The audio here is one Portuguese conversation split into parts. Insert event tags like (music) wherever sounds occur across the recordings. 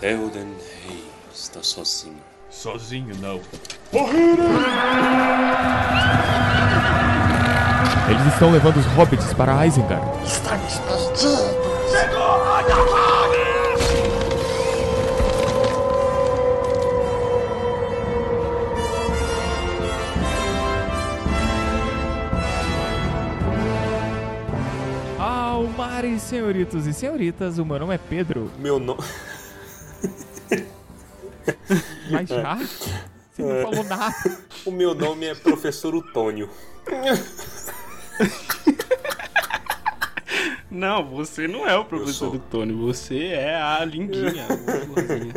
Theoden Rei está sozinho. Sozinho não. Eles estão levando os hobbits para Isengard. Estamos perdidos. Almares, senhoritos e senhoritas, o meu nome é Pedro. Meu nome. (laughs) Mas já? Você não falou nada. (laughs) O meu nome é Professor Utônio. Não, você não é o professor Tony, você é a linguinha. a (laughs) florzinha.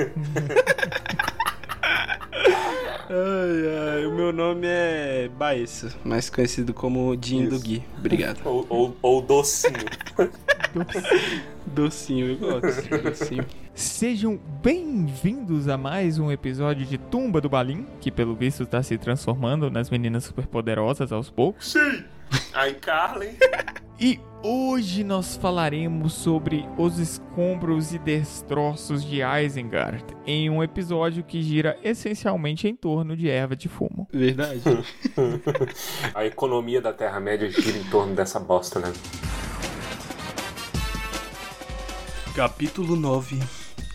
ai, ai, o meu nome é Baessa, mais conhecido como Dinho do. Gui. Obrigado. Ou, ou, ou Docinho. (laughs) Docinho, eu gosto (laughs) docinho. Sejam bem-vindos a mais um episódio de Tumba do Balim, que pelo visto está se transformando nas meninas superpoderosas aos poucos. Sim! Aí, Carlen. (laughs) E hoje nós falaremos sobre os escombros e destroços de Isengard, em um episódio que gira essencialmente em torno de erva de fumo. Verdade. (laughs) A economia da Terra-média gira em torno dessa bosta, né? Capítulo 9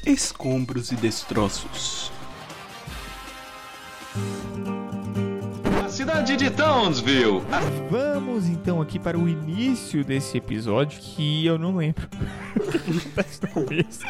Escombros e Destroços. Cidade de Townsville. Vamos então aqui para o início desse episódio que eu não lembro. Acontece no começo.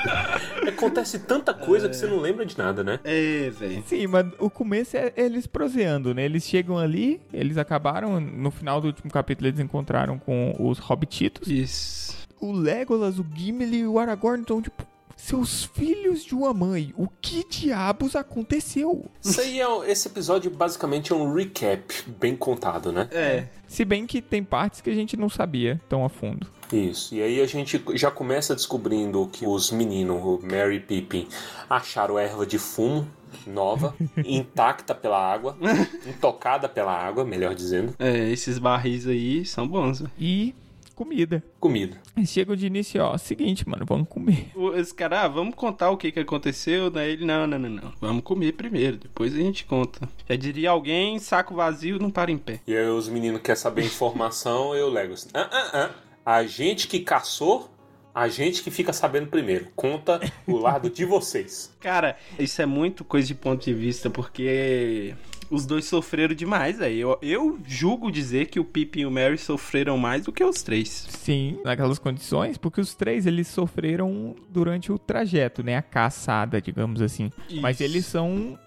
Acontece tanta coisa que você não lembra de nada, né? É, velho. Sim, mas o começo é eles proseando, né? Eles chegam ali, eles acabaram, no final do último capítulo eles encontraram com os Hobbititos. Isso. O Legolas, o Gimli e o Aragorn estão tipo... Seus filhos de uma mãe, o que diabos aconteceu? Isso aí é, esse episódio basicamente é um recap bem contado, né? É. Se bem que tem partes que a gente não sabia tão a fundo. Isso. E aí a gente já começa descobrindo que os meninos, o Mary e Pippin, acharam erva de fumo nova, (laughs) intacta pela água, (laughs) intocada pela água, melhor dizendo, É, esses barris aí são bons. velho. E comida. comida. Eles chegam de início, ó, seguinte, mano, vamos comer. Esse cara, ah, vamos contar o que que aconteceu, daí ele, não, não, não, não, vamos comer primeiro, depois a gente conta. Já diria alguém, saco vazio não para em pé. E aí os meninos querem saber informação, (laughs) eu lego assim, ah, ah, ah. A gente que caçou, a gente que fica sabendo primeiro. Conta o lado de vocês. Cara, isso é muito coisa de ponto de vista, porque os dois sofreram demais, aí. Eu, eu julgo dizer que o Pippin e o Mary sofreram mais do que os três. Sim, naquelas condições, porque os três eles sofreram durante o trajeto, né? A caçada, digamos assim. Mas Isso. eles são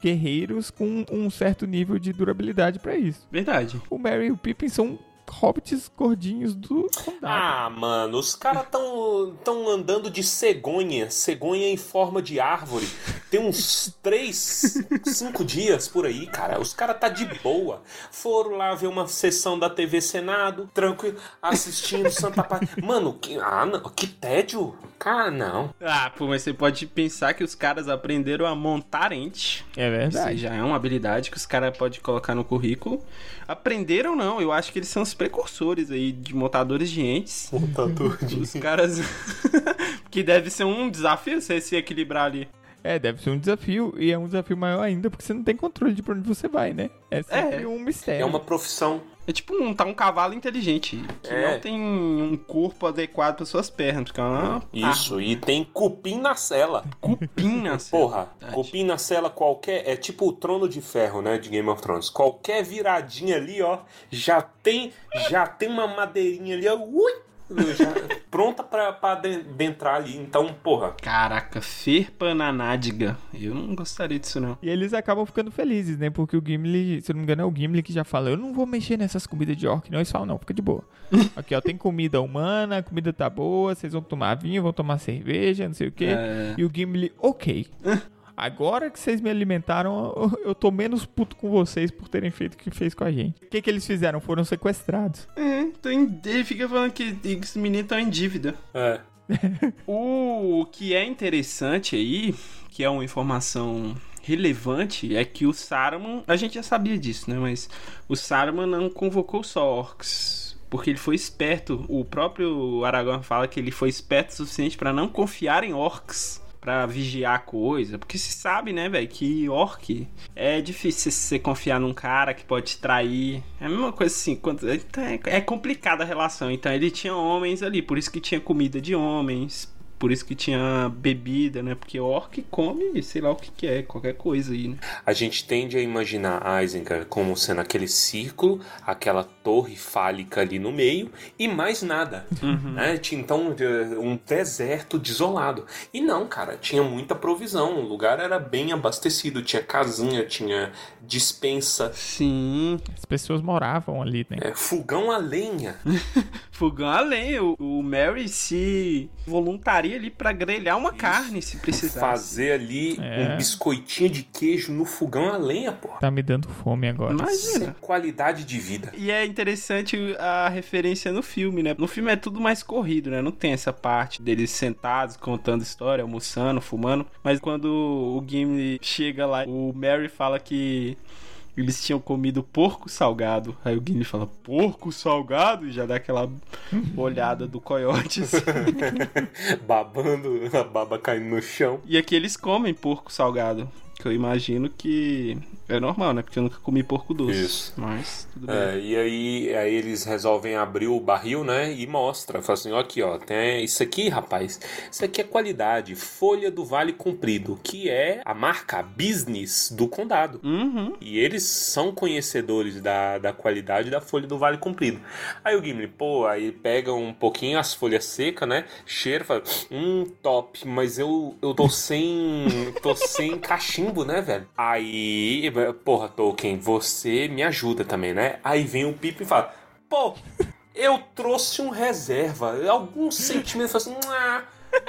guerreiros com um certo nível de durabilidade pra isso. Verdade. O Merry e o Pippin são hobbits gordinhos do condado. Ah, mano, os caras tão, tão andando de cegonha, cegonha em forma de árvore. Tem uns (laughs) três, cinco dias por aí, cara. Os caras tá de boa. Foram lá ver uma sessão da TV Senado, tranquilo, assistindo Santa Paz. Mano, que, ah, não, que tédio. Cara, não. Ah, pô, mas você pode pensar que os caras aprenderam a montar ente. É Isso verdade. já é uma habilidade que os caras podem colocar no currículo. Aprenderam não, eu acho que eles são os precursores aí de montadores de entes. Montador de... Os caras. (laughs) que deve ser um desafio você se equilibrar ali. É, deve ser um desafio, e é um desafio maior ainda, porque você não tem controle de pra onde você vai, né? É sempre É. um mistério. É uma profissão. É tipo montar um cavalo inteligente, que É. não tem um corpo adequado para suas pernas, porque é uma Isso, e tem cupim na cela. cupim na (laughs) Porra, Verdade. cupim na cela qualquer. É tipo o trono de ferro, né? De Game of Thrones. Qualquer viradinha ali, ó. Já tem. Já tem uma madeirinha ali, ó. Ui! Já, pronta pra, pra de- adentrar ali. Então, porra. Caraca, ferpa na nádega. Eu não gostaria disso, não. E eles acabam ficando felizes, né? Porque o Gimli, se eu não me engano, é o Gimli que já fala: Eu não vou mexer nessas comidas de orc, não. Eles falam: Não, fica de boa. (laughs) Aqui, ó, tem comida humana, a comida tá boa, vocês vão tomar vinho, vão tomar cerveja, não sei o quê. É. E o Gimli, ok. (laughs) Agora que vocês me alimentaram, eu- tô menos puto com vocês por terem feito o que fez com a gente. O que, que eles fizeram? Foram sequestrados. É, então ele fica falando que esses meninos estão em dívida. É. (laughs) O que é interessante aí, que é uma informação relevante, é que o Saruman, a gente já sabia disso, né? Mas o Saruman não convocou só orcs. Porque ele foi esperto. O próprio Aragorn fala que ele foi esperto o suficiente para não confiar em orcs pra vigiar coisa. Porque se sabe, né, velho, que orc é difícil você confiar num cara que pode te trair. É a mesma coisa assim, quando, então é, é complicada a relação. Então ele tinha homens ali, por isso que tinha comida de homens. Por isso que tinha bebida, né? Porque orc come, sei lá o que, que é, qualquer coisa aí, né? A gente tende a imaginar Isengard como sendo aquele círculo, aquela torre fálica ali no meio e mais nada. Né? Tinha então um deserto desolado. E não, cara, tinha muita provisão. O lugar era bem abastecido. Tinha casinha, tinha dispensa, Sim. As pessoas moravam ali, né? é, fogão a lenha. (laughs) Fogão além, o, o Mary se voluntaria ali pra grelhar uma carne se precisasse. Fazer ali É. um biscoitinho de queijo no fogão a lenha, pô. Tá me dando fome agora. Isso é Imagina. qualidade de vida. E é interessante a referência no filme, né? No filme é tudo mais corrido, né? Não tem essa parte deles sentados, contando história, almoçando, fumando. Mas quando o Gimli chega lá, o Mary fala que eles tinham comido porco salgado. Aí o Gimli fala, porco salgado? E já dá aquela olhada do coiote. assim. (laughs) Babando, a baba caindo no chão. E aqui eles comem porco salgado. Que eu imagino que é normal, né? Porque eu nunca comi porco doce. Isso. Mas tudo bem. É, e aí, aí eles resolvem abrir o barril, né? E mostra. Fala assim, ó, aqui, ó. Tem isso aqui, rapaz. Isso aqui é qualidade. Folha do Vale Comprido. Que é a marca business do condado. Uhum. E eles são conhecedores da, da qualidade da folha do Vale Comprido. Aí o Gimli, pô, aí pega um pouquinho as folhas secas, né? Cheira, fala, hum, top, mas eu, eu tô sem. tô sem cachimbo, né, velho? Aí, porra, Tolkien, você me ajuda também, né? Aí vem o Pipo e fala, pô, eu trouxe um reserva. Algum sentimento, fala assim.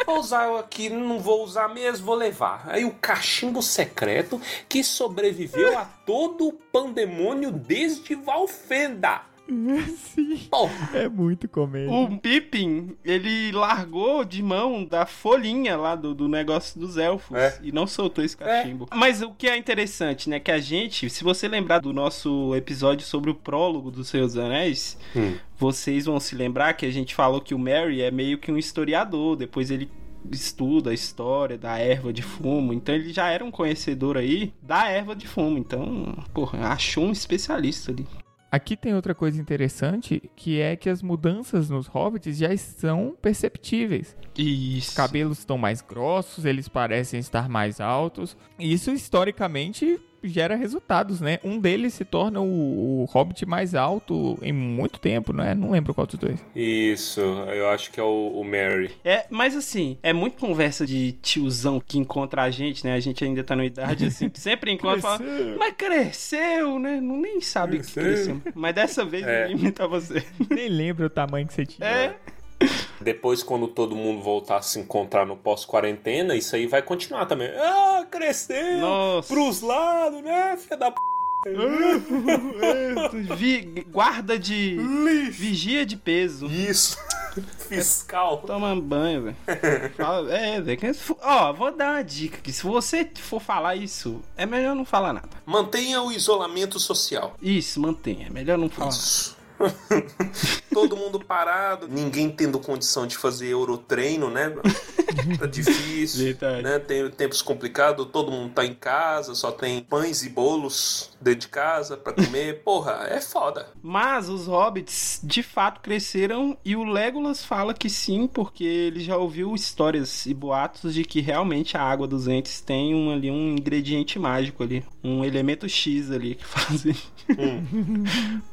Vou usar aqui, não vou usar mesmo, vou levar. Aí o cachimbo secreto que sobreviveu a todo o pandemônio desde Valfenda. Sim. É muito comédia. O Pippin, ele largou de mão da folhinha lá do, do negócio dos elfos É. e não soltou esse cachimbo. Mas o que é interessante, né, que a gente, se você lembrar do nosso episódio sobre o prólogo do Senhor dos Anéis, Hum. vocês vão se lembrar que a gente falou que o Merry é meio que um historiador, depois ele estuda a história da erva de fumo, então ele já era um conhecedor aí da erva de fumo, então, porra, achou um especialista ali. Aqui tem outra coisa interessante, que é que as mudanças nos hobbits já são perceptíveis. Isso. Os cabelos estão mais grossos, eles parecem estar mais altos. Isso historicamente gera resultados, né? Um deles se torna o, o hobbit mais alto em muito tempo, né? Não lembro qual dos dois. isso, eu acho que é o, o Mary. É, mas assim, é muito conversa de tiozão que encontra a gente, né? A gente ainda tá na idade assim, sempre encontra e fala, mas cresceu, né? Não nem sabe que Cresceu. cresceu. Mas dessa vez É. ninguém imita você. Nem lembro o tamanho que você tinha. É, Depois, quando todo mundo voltar a se encontrar no pós-quarentena, isso aí vai continuar também. Ah, cresceu! Nossa. Pros lados, né, filha da p. (laughs) vi- guarda de. Vigia de peso. Isso! (laughs) Fiscal. Toma banho, velho. Fala- É, velho. que- Ó, vou dar uma dica aqui. Se você for falar isso, é melhor não falar nada. Mantenha o isolamento social. Isso, mantenha. É melhor não falar nada. (laughs) Todo mundo parado, ninguém tendo condição de fazer eurotreino, né? (laughs) Tá difícil, Verdade. né? Tem tempos complicados, todo mundo tá em casa, só tem pães e bolos dentro de casa pra comer. (laughs) Porra, é foda. Mas os hobbits de fato cresceram e o Legolas fala que sim, porque ele já ouviu histórias e boatos de que realmente a água dos entes tem um, ali um ingrediente mágico ali, um elemento X ali que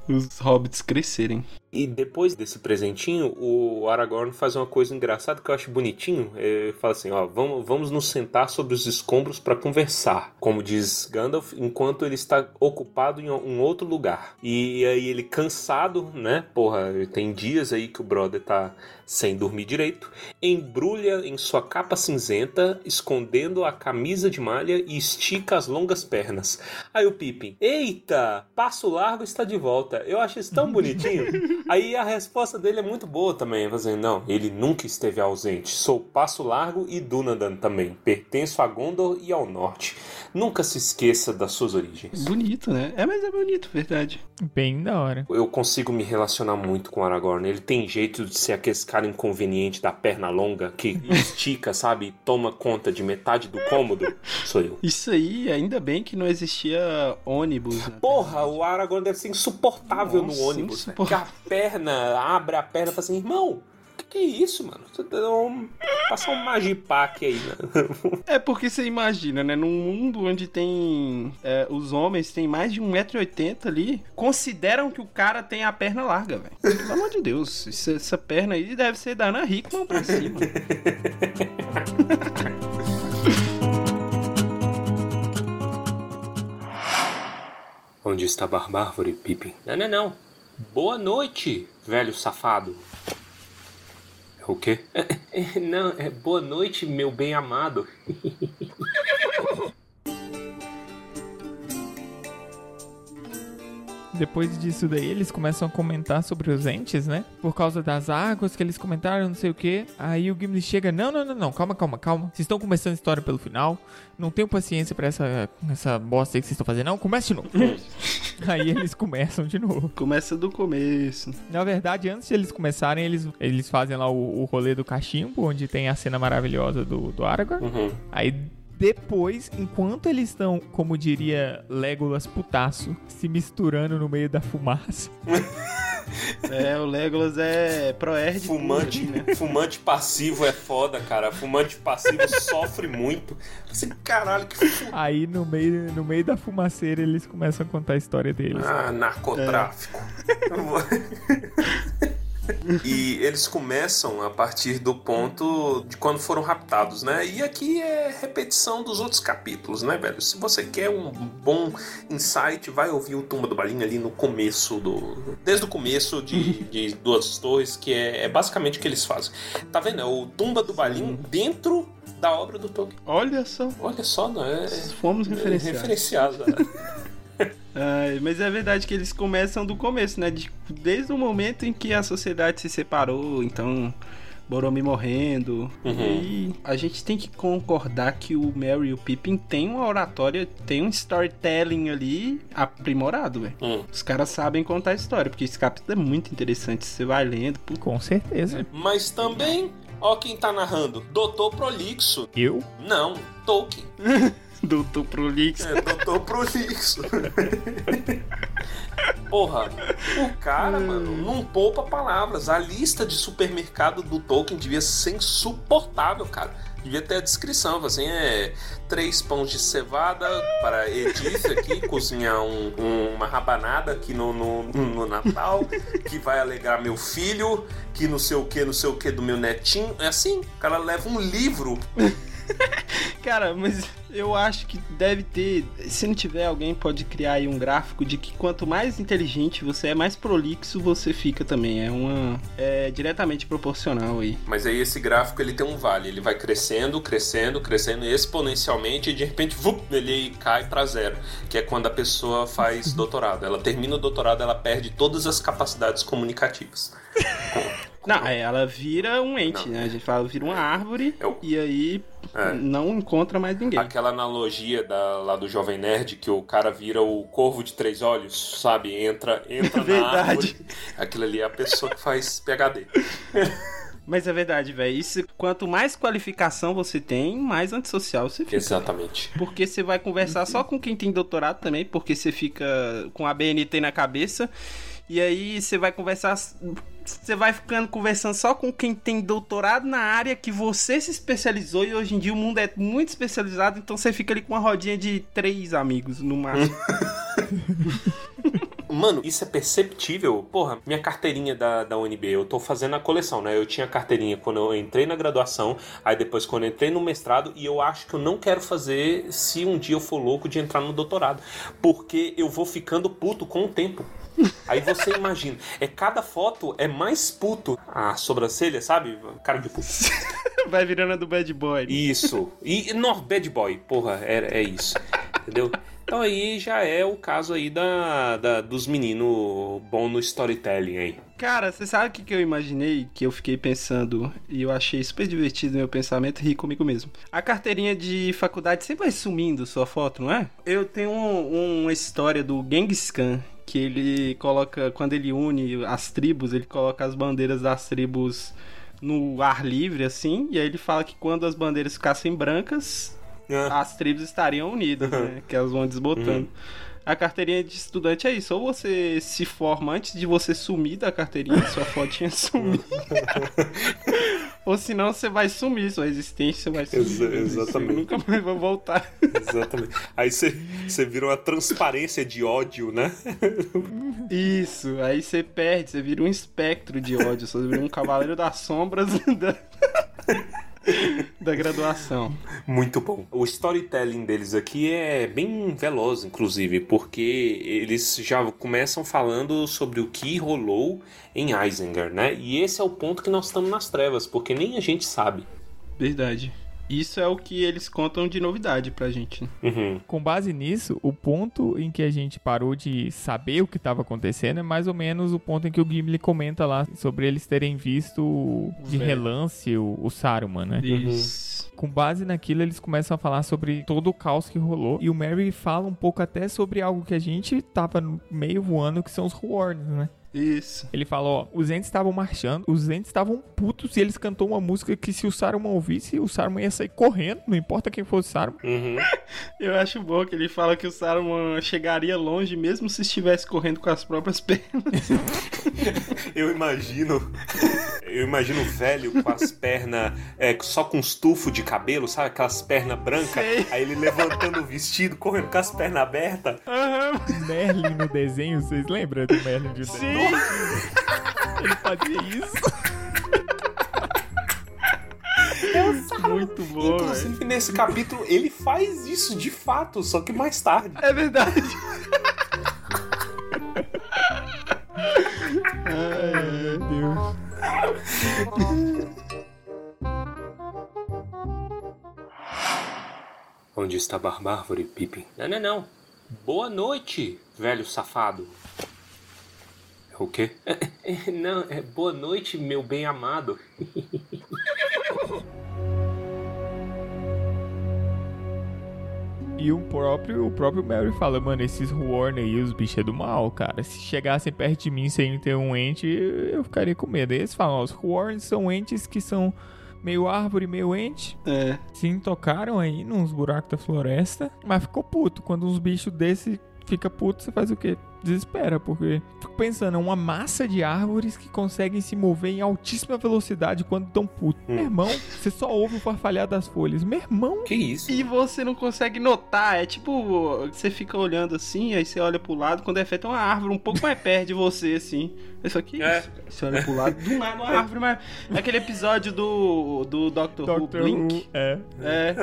faz os hobbits crescerem. E depois desse presentinho, o Aragorn faz uma coisa engraçada que eu acho bonitinho. Ele fala assim: ó, vamos, vamos nos sentar sobre os escombros para conversar, como diz Gandalf, enquanto ele está ocupado em um outro lugar. E aí ele cansado, né? Porra, tem dias aí que o brother tá sem dormir direito, embrulha em sua capa cinzenta, escondendo a camisa de malha e estica as longas pernas. Aí o Pippin, eita, passo largo está de volta. Eu acho isso tão bonitinho. (laughs) Aí a resposta dele é muito boa também, fazendo, não, ele nunca esteve ausente. Sou Passo Largo e Dunadan também. Pertenço a Gondor e ao Norte. Nunca se esqueça das suas origens. Bonito, né? É, mas é bonito, verdade. Bem da hora. Eu consigo me relacionar muito com o Aragorn. Ele tem jeito de ser aquele cara inconveniente da perna longa que (laughs) estica, sabe? E toma conta de metade do cômodo. Sou eu. Isso aí, ainda bem que não existia ônibus. Né? Porra, o Aragorn deve ser insuportável Nossa, no ônibus. né? insuportável. Perna, abre a perna e fala assim, irmão, que que é isso, mano? Um, passar um Magipack aí, né? (laughs) É porque você imagina, né? Num mundo onde tem. é, os homens têm mais de 1,80m ali, consideram que o cara tem a perna larga, velho. Pelo amor de Deus, isso- essa perna aí deve ser da Ana Hickman pra cima. (laughs) Onde está a Barbárvore, Pippin? Não, não, não. Boa noite, velho safado. É O quê? (laughs) Não, é boa noite, meu bem amado. (laughs) Depois disso daí, eles começam a comentar sobre os entes, né? Por causa das águas que eles comentaram, não sei o que. Aí o Gimli chega, não, não, não, não, calma, calma, calma. Vocês estão começando a história pelo final. Não tenho paciência pra essa, essa bosta aí que vocês estão fazendo. Não, comece de novo. (laughs) aí eeles começam de novo. Começa do começo. Na verdade, antes de eles começarem, eles, eles fazem lá o, o rolê do cachimbo, onde tem a cena maravilhosa do, do Aragorn. Uhum. Aí depois, enquanto eles estão, como diria Legolas putaço, se misturando no meio da fumaça, (laughs) É, o Legolas é Proerd. Fumante, né? fumante passivo é foda, cara. Fumante passivo sofre muito. Assim, caralho, que aí no meio, no meio da fumaceira eles começam a contar a história deles. Ah, narcotráfico. (laughs) e eles começam a partir do ponto de quando foram raptados, né? E aqui é repetição dos outros capítulos, né, velho? Se você quer um bom insight, vai ouvir o Tumba do Balinha ali no começo do. Desde o começo de, de Duas Torres, que é, é basicamente o que eles fazem. Tá vendo? É o Tumba do Balim dentro da obra do Tolkien. Olha só. Olha só, não é. Fomos é referenciados. Ai, mas é verdade que eles começam do começo, né? De- desde o momento em que a sociedade se separou, então. Boromir morrendo. Uhum. E a gente tem que concordar que o Merry e o Pippin tem uma oratória, tem um storytelling ali aprimorado, velho. Hum. Os caras sabem contar a história, porque esse capítulo é muito interessante. Você vai lendo, pô, Com certeza. Mas também, ó quem tá narrando. Doutor Prolixo. Eu? Não, Tolkien. (laughs) (laughs) doutor prolixo. É, Doutor Prolixo. (laughs) Porra, o cara, mano, não poupa palavras. A lista de supermercado do Tolkien devia ser insuportável, cara. Devia ter a descrição, assim, é três pães de cevada para Edith aqui, (laughs) cozinhar um- um- uma rabanada aqui no, no, no Natal, que vai alegrar meu filho, que não sei o que, não sei o que do meu netinho. É assim, o cara leva um livro (laughs) Cara, mas eu acho que deve ter. Se não tiver, alguém pode criar aí um gráfico de que quanto mais inteligente você é, mais prolixo você fica também. É uma. É diretamente proporcional aí. Mas aí esse gráfico ele tem um vale, ele vai crescendo, crescendo, crescendo exponencialmente e de repente vup, ele cai pra zero, que é quando a pessoa faz (laughs) doutorado. Ela termina o doutorado, ela perde todas as capacidades comunicativas. (laughs) Não, é, ela vira um ente, Não. né? A gente fala, vira uma árvore É o- e aí É. não encontra mais ninguém. Aquela analogia da, lá do Jovem Nerd que o cara vira o corvo de três olhos, sabe? Entra, entra na Verdade. árvore. Aquilo ali é a pessoa que faz PHD. (laughs) Mas é verdade, velho. Quanto mais qualificação você tem, mais antissocial você fica. Exatamente. Porque você vai conversar só com quem tem doutorado também, porque você fica com a BNT na cabeça. E aí você vai conversar. Você vai ficando conversando só com quem tem doutorado na área que você se especializou. E hoje em dia o mundo é muito especializado, então você fica ali com uma rodinha de três amigos no máximo. (laughs) Mano, isso é perceptível. Porra, minha carteirinha da, da UNB, eu tô fazendo a coleção, né? Eu tinha carteirinha quando eu entrei na graduação, aí depois quando eu entrei no mestrado, e eu acho que eu não quero fazer se um dia eu for louco de entrar no doutorado. Porque eu vou ficando puto com o tempo. Aí você imagina, é cada foto é mais puto a sobrancelha, sabe? Cara de puto. (laughs) vai virando a do bad boy. Isso. E no bad boy, porra, é, é isso. Entendeu? Então aí já é o caso aí da, da- dos meninos bom no storytelling aí. Cara, você sabe o que, que eu imaginei? Que eu fiquei pensando e eu achei super divertido meu pensamento ri comigo mesmo. A carteirinha de faculdade sempre vai sumindo sua foto, não é? Eu tenho um- uma história do Genghis Khan que ele coloca, quando ele une as tribos, ele coloca as bandeiras das tribos no ar livre, assim, e aí ele fala que quando as bandeiras ficassem brancas, Ah, as tribos estariam unidas, né? (laughs) Que elas vão desbotando. A carteirinha de estudante é isso. Ou você se forma antes de você sumir da carteirinha, sua fotinha (laughs) sumir. (laughs) ou senão você vai sumir, sua existência vai sumir. Exa- exatamente. Você nunca mais vai voltar. Exatamente. Aí você você vira uma transparência de ódio, né? Isso, aí você perde, você vira um espectro de ódio, você vira um cavaleiro das sombras da, (laughs) da graduação. Muito bom. O storytelling deles aqui é bem veloz, inclusive, porque eles já começam falando sobre o que rolou em Isengard, né? E esse é o ponto que nós estamos nas trevas, porque nem a gente sabe. Verdade. Isso é o que eles contam de novidade pra gente. né? Uhum. Com base nisso, o ponto em que a gente parou de saber o que estava acontecendo é mais ou menos o ponto em que o Gimli comenta lá sobre eles terem visto de velho. relance o, o Saruman, né? Isso. Com base naquilo, eles começam a falar sobre todo o caos que rolou. E o Merry fala um pouco até sobre algo que a gente tava meio voando, que são os Horns, né? Isso. Ele fala, ó, os entes estavam marchando, os entes estavam putos e eles cantou uma música que se o Saruman ouvisse, o Saruman ia sair correndo, não importa quem fosse o Saruman. Uhum. (laughs) Eu acho bom que ele fala que o Saruman chegaria longe mesmo se estivesse correndo com as próprias (laughs) pernas. Eu imagino. Eu imagino o velho com as pernas é, só com os tufos de cabelo, sabe? Aquelas pernas brancas. Sei. Aí ele levantando o vestido, correndo com as pernas abertas. Aham. Merlin no desenho, vocês lembram do Merlin de desenho? Ele (laughs) fazia isso. Muito bom. Inclusive, nesse capítulo, ele faz isso de fato, só que mais tarde. É verdade. Ai, Meu Deus. Onde está Barbárvore, Pippin? Não, não, não. Boa noite, velho safado. O quê? (laughs) Não, é boa noite, meu bem amado. E o próprio, o próprio Mary fala, mano, esses Horn aí, os bichos é do mal, cara. Se chegassem perto de mim sem ter um ente, eu ficaria com medo. Aí eles falam, ó, os Horns são entes que são meio árvore, meio ente. É. Sim, tocaram aí nos buracos da floresta, mas ficou puto. Quando uns bichos desse fica puto, você faz o quê? Desespera, porque fico pensando, é uma massa de árvores que conseguem se mover em altíssima velocidade quando estão putos. Meu irmão, você só ouve o farfalhar das folhas. Meu irmão, Que isso? E você não consegue notar, é tipo, você fica olhando assim, aí você olha pro lado, quando é feito uma árvore um pouco mais perto de você, assim. Isso aqui, É. você olha pro lado, do nada uma árvore mais... É aquele episódio do, do Doctor, Who, Doctor Blink. Who, é. É,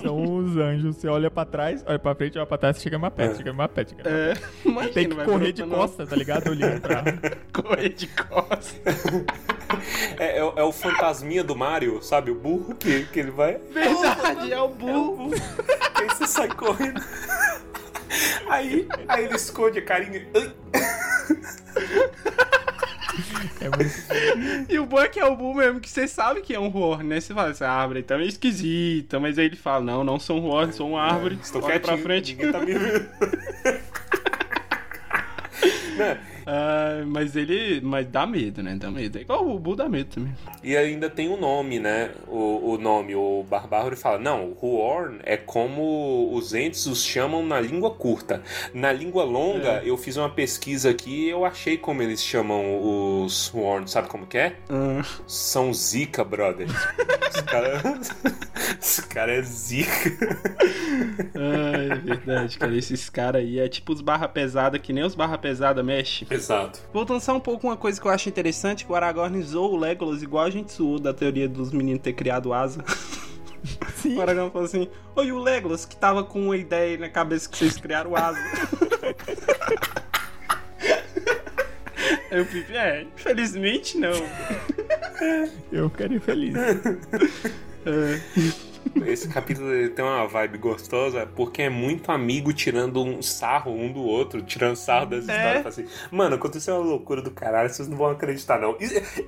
São os anjos. Você olha pra trás, olha pra frente, olha pra trás, chega mais perto, chega mais perto. Chega mais perto. é. Imagina, Tem que vai correr de costa, tá ligado? Olhando pra. (laughs) Correr de costas. É, é o- é o fantasminha do Mario, sabe? O burro que, que ele vai. Verdade, é o burro. Aí você sai correndo. Aí, aí ele esconde a carinha. É muito... E o bom é que é o burro mesmo, que você sabe que é um horn, né? Você fala, essa árvore tá meio esquisita, mas aí ele fala, não, não são horn, são uma árvore. Estou Olha pra frente. Ninguém tá me (laughs) no, (laughs) Ah, mas ele. Mas dá medo, né? Dá medo. É igual o Bu dá medo também. E ainda tem o nome, né? O, o nome, o Barbárvore fala: não, o Huorn é como os entes os chamam na língua curta. Na língua longa, eu fiz uma pesquisa aqui e eu achei como eles chamam os Huorn. Sabe como que é? Ah, São Zika, brother. (laughs) Os caras. (laughs) Esse cara é Zika. ai, é verdade, cara. Esses caras aí é tipo os barra pesada, que nem os barra pesada mexe. Exato. Voltando só um pouco, uma coisa que eu acho interessante, que o Aragorn zoou o Legolas igual a gente zoou da teoria dos meninos ter criado asa. (laughs) Sim. O Aragorn falou assim, oi, o Legolas, que tava com uma ideia na cabeça que vocês criaram asa. (laughs) Eu fiquei, é, infelizmente não. (laughs) Eu ficaria feliz. É. esse capítulo tem uma vibe gostosa porque é muito amigo tirando um sarro um do outro, tirando sarro das histórias. Fala Assim, Mano, aconteceu uma loucura do caralho, vocês não vão acreditar, não.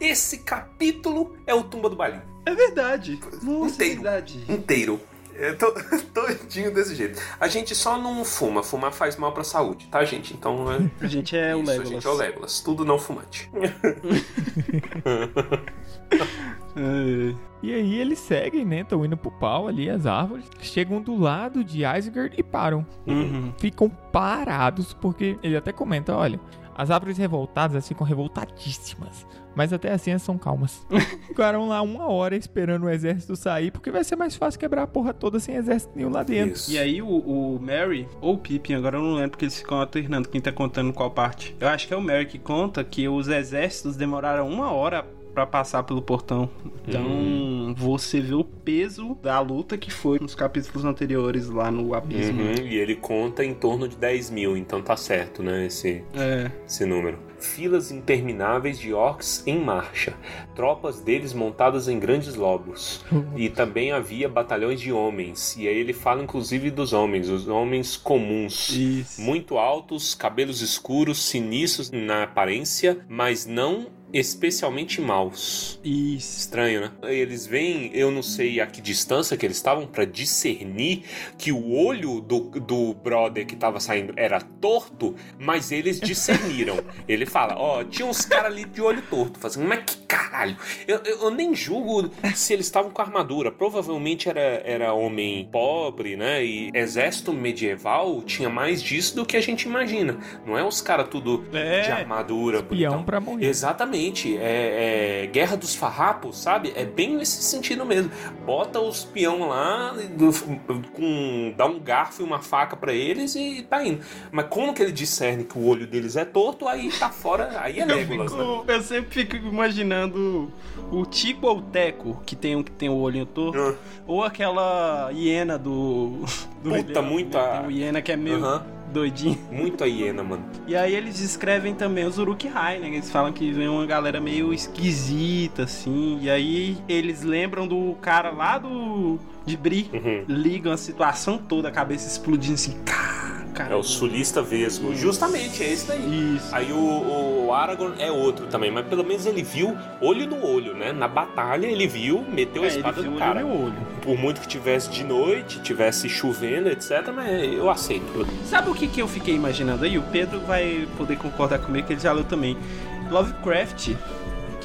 Esse capítulo é o Tumba do Balim. É verdade. Nossa, é Inteiro. verdade. Inteiro. Eu tô (laughs) todinho desse jeito. A gente só não fuma. Fumar faz mal pra saúde, tá, gente? Então é. A gente é o Isso, a Legolas. gente é o Legolas. Tudo não fumante. É. (laughs) E aí eles seguem, né? Estão indo pro pau ali, as árvores. Chegam do lado de Isengard e param. Uhum. Ficam parados, porque ele até comenta, olha, as árvores revoltadas elas ficam revoltadíssimas. Mas até assim elas são calmas. (laughs) Ficaram lá uma hora esperando o exército sair, porque vai ser mais fácil quebrar a porra toda sem exército nenhum lá dentro. Isso. E aí o, o Mary ou o Pippin, agora eu não lembro porque eles ficam alternando quem tá contando qual parte. Eu acho que é o Mary que conta que os exércitos demoraram uma hora pra passar pelo portão. Então você vê o peso da luta que foi nos capítulos anteriores lá no abismo. Uhum, E ele conta em torno de 10 mil, então tá certo, né? Esse, É. esse número. Filas intermináveis de orcs em marcha, tropas deles montadas em grandes lobos. E também havia batalhões de homens. E aí ele fala inclusive dos homens, os homens comuns. Isso. Muito altos, cabelos escuros, sinistros na aparência, mas não especialmente maus. Isso. Estranho, né? Eles veem, eu não sei a que distância que eles estavam pra discernir que o olho do, do brother que tava saindo era torto, mas eles discerniram. (laughs) Ele fala, ó, tinha uns caras ali de olho torto, fazendo, mas que caralho? Eu, eu, eu nem julgo se eles estavam com armadura. Provavelmente era, era homem pobre, né? E exército medieval tinha mais disso do que a gente imagina. Não é os caras tudo É. de armadura. Espião pra morrer. Exatamente. É, é Guerra dos Farrapos, sabe? É bem nesse sentido mesmo. Bota os peão lá, com, dá um garfo e uma faca pra eles e tá indo. Mas como que ele discerne que o olho deles é torto, aí tá fora, aí é Eu, Legolas, né? fico- eu sempre fico imaginando o Tico ou o Teco, que tem um que tem o olhinho torto, Ah. ou aquela hiena do. do Puta, Leão, muita- né? Tem uma hiena que é meio Aham. doidinho. Muito a hiena, mano. E aí eles descrevem também os Uruk-hai, né? Eles falam que vem uma galera meio esquisita, assim. E aí eles lembram do cara lá do. De Bri. Uhum. Ligam a situação toda, a cabeça explodindo assim. Cara. É o sulista vesgo. Justamente, é esse daí. Isso. Aí o, o Aragorn é outro também, mas pelo menos ele viu olho no olho, né? Na batalha ele viu, meteu a É, ele espada viu no cara. olho no olho. Por muito que tivesse de noite, tivesse chovendo, etc, mas eu aceito. Sabe o que, que eu fiquei imaginando aí? O Pedro vai poder concordar comigo que ele já leu também. Lovecraft,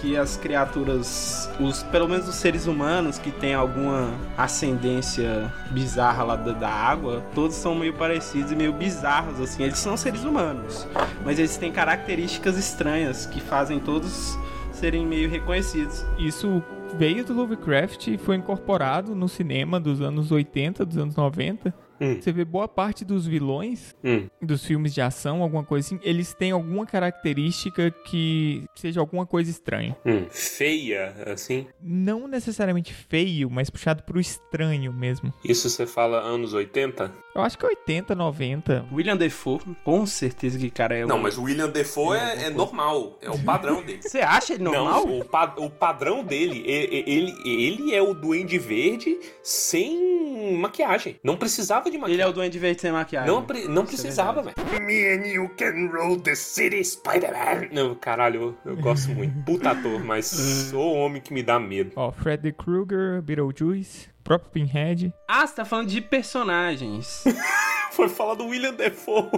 que as criaturas, os pelo menos os seres humanos que têm alguma ascendência bizarra lá da, da água, todos são meio parecidos e meio bizarros assim. Eles são seres humanos, mas eles têm características estranhas que fazem todos serem meio reconhecidos. Isso veio do Lovecraft e foi incorporado no cinema dos anos 80, dos anos 90. Hum. Você vê boa parte dos vilões Hum. dos filmes de ação, alguma coisa assim, eles têm alguma característica que seja alguma coisa estranha. Hum. Feia, assim. Não necessariamente feio, mas puxado pro estranho mesmo. Isso você fala anos 80? Eu acho que 80, 90. William Defoe, com certeza que cara é Não, um- mas o William Defoe é, é normal. É o padrão dele. Você acha ele normal? Não, o, pa- o padrão dele, ele, ele é o Duende Verde sem maquiagem. Não precisava de maquiagem. Ele é o Duende Verde sem maquiagem. Não, pre- não é precisava, velho. Me and you can roll the city, Spider-Man. Não, caralho, eu, eu gosto muito. (laughs) Puta ator, mas sou homem que me dá medo. Ó, Freddy Krueger, Beetlejuice, próprio Pinhead. Ah, você tá falando de personagens. (laughs) Foi falar do William Defoe.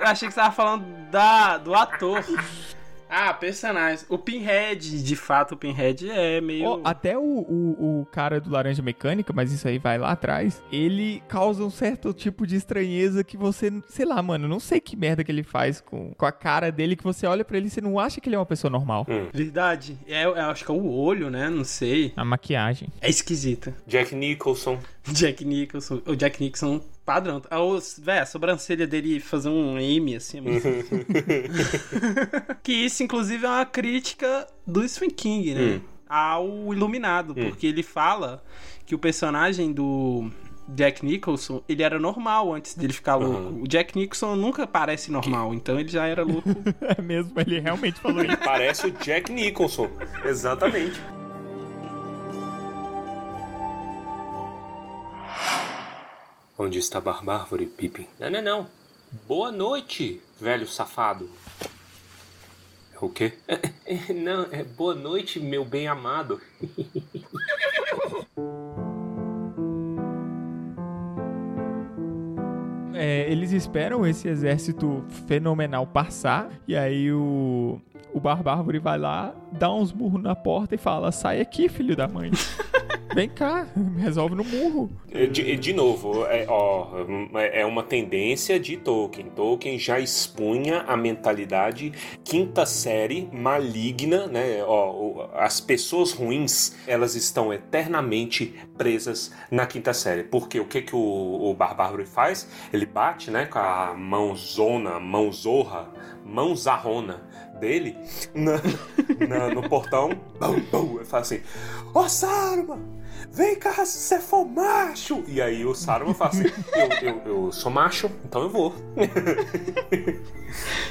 Eu achei que você tava falando da, do ator. (laughs) Ah, personagens. O Pinhead, de fato, o Pinhead é meio. Ó, até o, o, o cara do Laranja Mecânica, mas isso aí vai lá atrás, ele causa um certo tipo de estranheza que você, sei lá, mano, não sei que merda que ele faz com, com a cara dele, que você olha pra ele e você não acha que ele é uma pessoa normal. Verdade. É, eu acho que é o olho, né? Não sei. A maquiagem. É esquisita. Jack Nicholson. Jack Nicholson. O Jack Nicholson padrão. Ah, os- Véi, a sobrancelha dele fazer um M assim. é muito- (laughs) que isso, inclusive, é uma crítica do Stephen King, né? Hum. Ao Iluminado. Porque ele fala que o personagem do. Jack Nicholson, ele era normal antes dele ficar louco. O Jack Nicholson nunca parece normal, então ele já era louco. (laughs) É mesmo, ele realmente falou isso. Parece o Jack Nicholson. Exatamente. Onde está Barbárvore, Pippin? Não, não, não. Boa noite, velho safado. O quê? (laughs) Não, é boa noite, meu bem amado. (laughs) É, eles esperam esse exército fenomenal passar, e aí o, o Barbárvore vai lá, dá uns burros na porta e fala: sai aqui, filho da mãe. (laughs) Vem cá, resolve no murro. De, de novo, é, ó, é uma tendência de Tolkien. Tolkien já expunha a mentalidade quinta série maligna, né? Ó, as pessoas ruins, elas estão eternamente presas na quinta série. Porque o que que o, o faz? Ele bate, né, com a mãozona, mãozorra, mãozarrona dele na, na, no portão. Bum, bum, ele fala assim: Ô oh, Saruman! Vem cá, se você for macho! E aí o Saruman fala assim: (laughs) eu, eu, eu sou macho, então eu vou.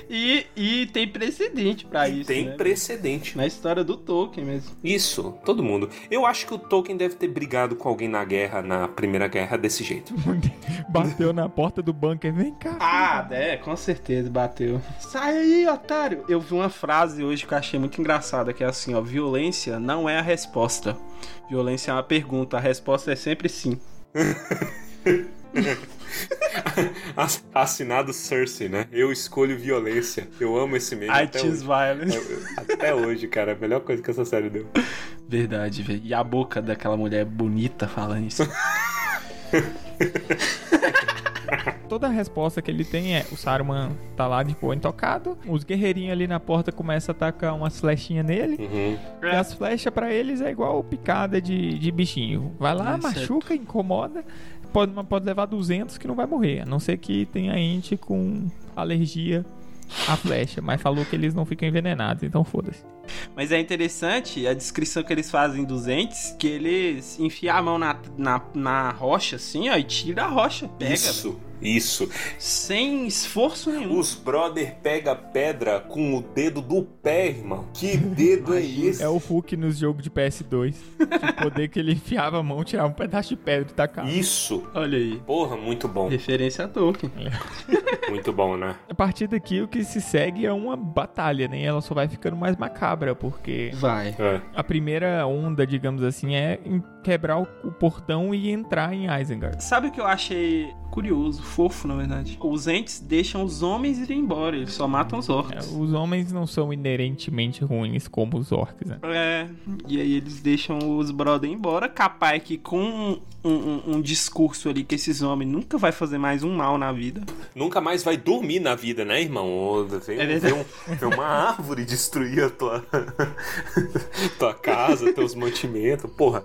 e, e tem precedente para isso. Tem né? precedente. Na história do Tolkien mesmo. Isso, todo mundo. Eu acho que o Tolkien deve ter brigado com alguém na guerra, na primeira guerra, desse jeito. (laughs) bateu na porta do bunker, vem cá. Ah, é, com certeza bateu. Sai aí, otário! Eu vi uma frase hoje que eu achei muito engraçada, que é assim, ó, violência não é a resposta. Violência é uma pergunta, a resposta é sempre sim. (laughs) Assinado Cersei, né? Eu escolho violência. Eu amo esse meme. I choose violence. Até hoje, cara. É a melhor coisa que essa série deu. Verdade, velho. E a boca daquela mulher bonita falando isso. (laughs) Toda a resposta que ele tem é: o Saruman tá lá de boa intocado, os guerreirinhos ali na porta começam a atacar umas flechinhas nele, uhum. e as flechas para eles é igual picada de, de bichinho. Vai lá, é machuca, certo. incomoda, pode, pode levar 200 que não vai morrer, a não ser que tenha ente com alergia a flecha, mas falou que eles não ficam envenenados, então foda-se. Mas é interessante a descrição que eles fazem dos entes, que eles enfiam a mão na, na, na rocha assim, ó, e tira a rocha, pega. Isso. Véio. Isso. Sem esforço nenhum. Os brother pega pedra com o dedo do pé, irmão. Que dedo é esse? É o Hulk nos jogos de PS2. (laughs) o poder que ele enfiava a mão, tirava um pedaço de pedra e tacava. Isso. Olha aí. Porra, muito bom. Referência a Tolkien. É. (laughs) muito bom, né? A partir daqui, o que se segue é uma batalha, né? Ela só vai ficando mais macabra, porque... Vai. É. A primeira onda, digamos assim, é quebrar o portão e entrar em Isengard. Sabe o que eu achei curioso, fofo, na verdade. Os entes deixam os homens irem embora, eles só matam os orcs. É, os homens não são inerentemente ruins como os orcs, né? É, e aí eles deixam os brother embora, capaz que com um, um, um, discurso ali que esses homens nunca vai fazer mais um mal na vida. Nunca mais vai dormir na vida, né, irmão? Vem, é vem, um, vem uma árvore destruir a tua, (laughs) tua casa, teus mantimentos, porra.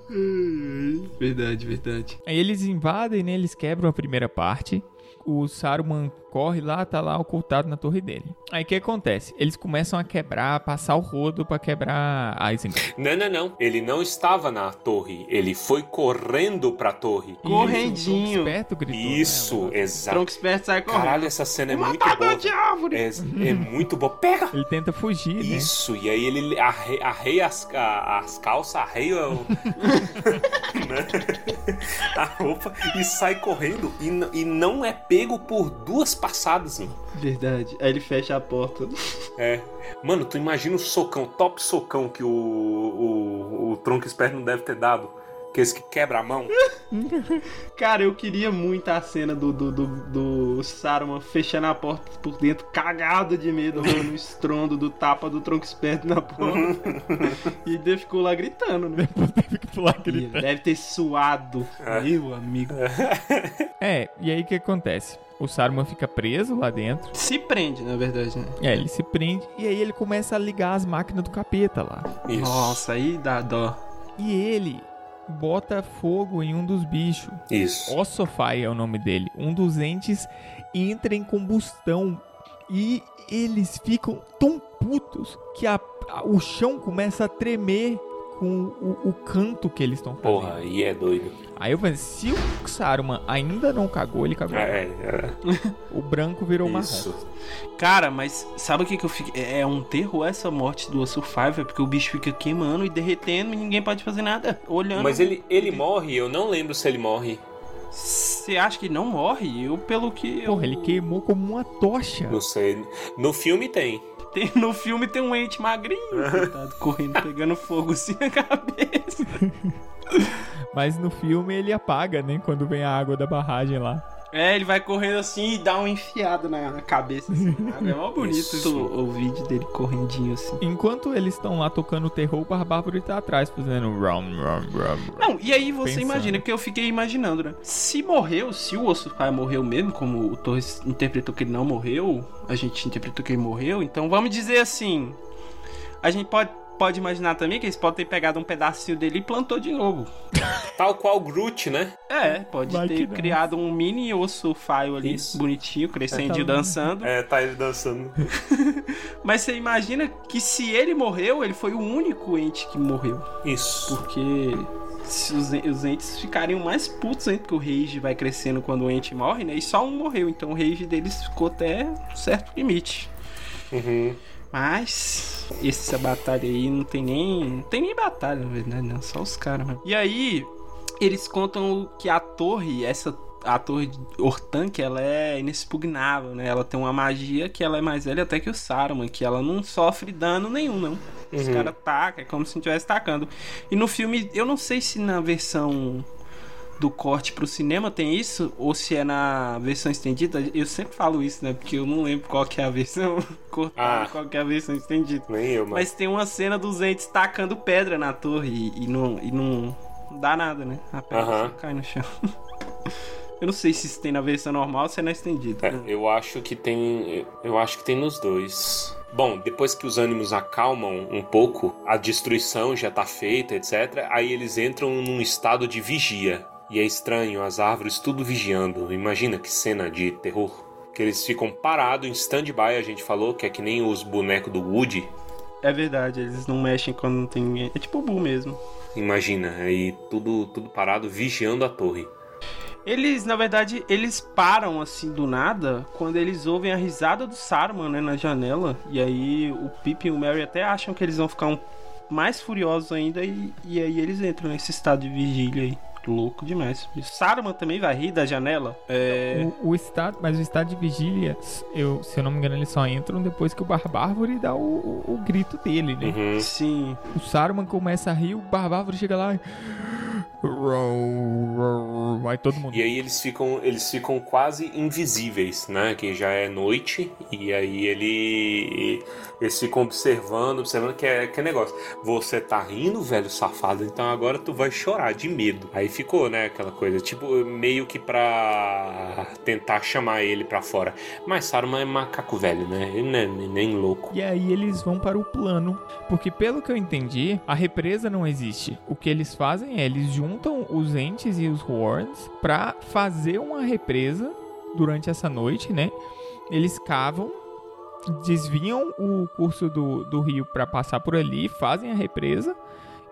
Verdade, verdade. Aí eles invadem, né? Eles quebram a primeira parte. O Saruman corre lá, tá lá ocultado na torre dele. Aí o que acontece? Eles começam a quebrar, passar o rodo para quebrar Isengard. Não, não, não. Ele não estava na torre. Ele foi correndo pra torre. Correndinho. Isso, esperto gritou. Isso, né? exato. Tronco esperto sai correndo. Caralho, essa cena é muito boa. de árvore. É, é muito boa. Pega! Ele tenta fugir, né? Isso, e aí ele arreia, arreia as, as calças, arreia o... (laughs) Né? (laughs) a roupa e sai correndo e, e não é pego por duas passadas, mano. Verdade. Aí ele fecha a porta. É. Mano, tu imagina o socão, top socão que o, o, o tronco esperto não deve ter dado. Que esse que quebra a mão. (laughs) Cara, eu queria muito a cena do, do, do, do Saruman fechando a porta por dentro, cagado de medo, no estrondo do tapa do tronco esperto na porta. (laughs) e ele ficou lá gritando, né? Depois teve que pular gritando. Deve ter suado, é. meu amigo. (laughs) É, e aí o que acontece? O Saruman fica preso lá dentro. Se prende, na verdade, né? É, ele se prende e aí ele começa a ligar as máquinas do capeta lá. Isso. Nossa, aí dá dó. E ele bota fogo em um dos bichos. Isso. Ossofai é o nome dele. Um dos entes entra em combustão e eles ficam tão putos que a, a, o chão começa a tremer com o, o canto que eles estão fazendo. Porra, e é doido. Aí eu falei, se o Saruman ainda não cagou, ele cagou. É, é. O branco virou Isso. marrom. Cara, mas sabe o que que eu fico... É um terror essa morte do Survivor, porque o bicho fica queimando e derretendo e ninguém pode fazer nada, (laughs) olhando. Mas ele, ele morre, eu não lembro se ele morre. Você acha que não morre? Eu, pelo que. Porra, eu... ele queimou como uma tocha. Não sei. No filme tem. Tem, no filme tem um ente magrinho, (laughs) coitado, correndo, pegando fogo assim na (laughs) cabeça. Mas no filme ele apaga, né? Quando vem a água da barragem lá. É, ele vai correndo assim e dá uma enfiada na, cabeça. Assim, é mó bonito Isso. o, o vídeo dele correndinho assim. Enquanto eles estão lá tocando terror, o Barbárvore tá atrás fazendo rum, rum, rum. Não, e aí você Pensando. imagina, que eu fiquei imaginando, né? Se morreu, se o Osso Pai morreu mesmo, como o Torres interpretou que ele não morreu, a gente interpretou que ele morreu, então vamos dizer assim. A gente pode, pode imaginar também que eles podem ter pegado um pedacinho dele e plantou de novo. (laughs) Tal qual Groot, né? É, pode Vai ter criado um mini osso faio ali, Isso. bonitinho, crescendo tá e dançando. É, tá ele dançando. (laughs) Mas você imagina que se ele morreu, ele foi o único ente que morreu. Isso. Porque se os, os entes ficariam mais putos ainda, porque o rage vai crescendo quando o ente morre, né? E só um morreu, então o rage deles ficou até um certo limite. Uhum. Mas essa batalha aí não tem nem. Não tem nem batalha, na verdade, não. Só os caras mesmo. E aí, eles contam que a torre, essa. A torre de Ortanque, ela é inexpugnável, né? Ela tem uma magia que ela é mais velha até que o Saruman, que ela não sofre dano nenhum, não. Os Uhum. caras tacam, é como se não estivesse tacando. E no filme, eu não sei se na versão do corte pro cinema tem isso, ou se é na versão estendida. Eu sempre falo isso, né? Porque eu não lembro qual que é a versão (laughs) cortada, Ah. qual que é a versão estendida. Nem eu, mas. Mas tem uma cena dos entes tacando pedra na torre e, e não, e não dá nada, né? A pedra Aham. só cai no chão. (laughs) Eu não sei se isso tem na versão normal ou se é na estendida. É, eu acho que tem. Eu acho que tem nos dois. Bom, depois que os ânimos acalmam um pouco, a destruição já tá feita, etc. Aí eles entram num estado de vigia. E é estranho, as árvores tudo vigiando. Imagina que cena de terror. Que eles ficam parados em stand-by, a gente falou, que é que nem os bonecos do Woody. É verdade, eles não mexem quando não tem ninguém. É tipo o Buu mesmo. Imagina, aí tudo, tudo parado vigiando a torre. Eles, na verdade, eles param assim do nada quando eles ouvem a risada do Saruman, né, na janela. E aí o Pip e o Mary até acham que eles vão ficar um- mais furiosos ainda e, e aí eles entram nesse estado de vigília aí. Louco demais. E o Saruman também vai rir da janela. É. O, o estado, mas o estado de vigília, eu, se eu não me engano, eles só entram depois que o Barbárvore dá o, o- o grito dele, né? Uhum. Sim. O Saruman começa a rir, o Barbárvore chega lá e... Vai todo mundo. E aí eles ficam, eles ficam quase invisíveis, né? Que já é noite e aí ele eles ficam observando, observando que é que é negócio. Você tá rindo, velho safado, então agora tu vai chorar de medo. Aí ficou, né, aquela coisa, tipo meio que pra tentar chamar ele pra fora. Mas Saruman é macaco velho, né? Ele não é nem louco. E aí eles vão para o plano, porque pelo que eu entendi, a represa não existe. O que eles fazem é eles juntam os entes e os horns pra fazer uma represa durante essa noite, né? Eles cavam, desviam o curso do, do rio pra passar por ali, fazem a represa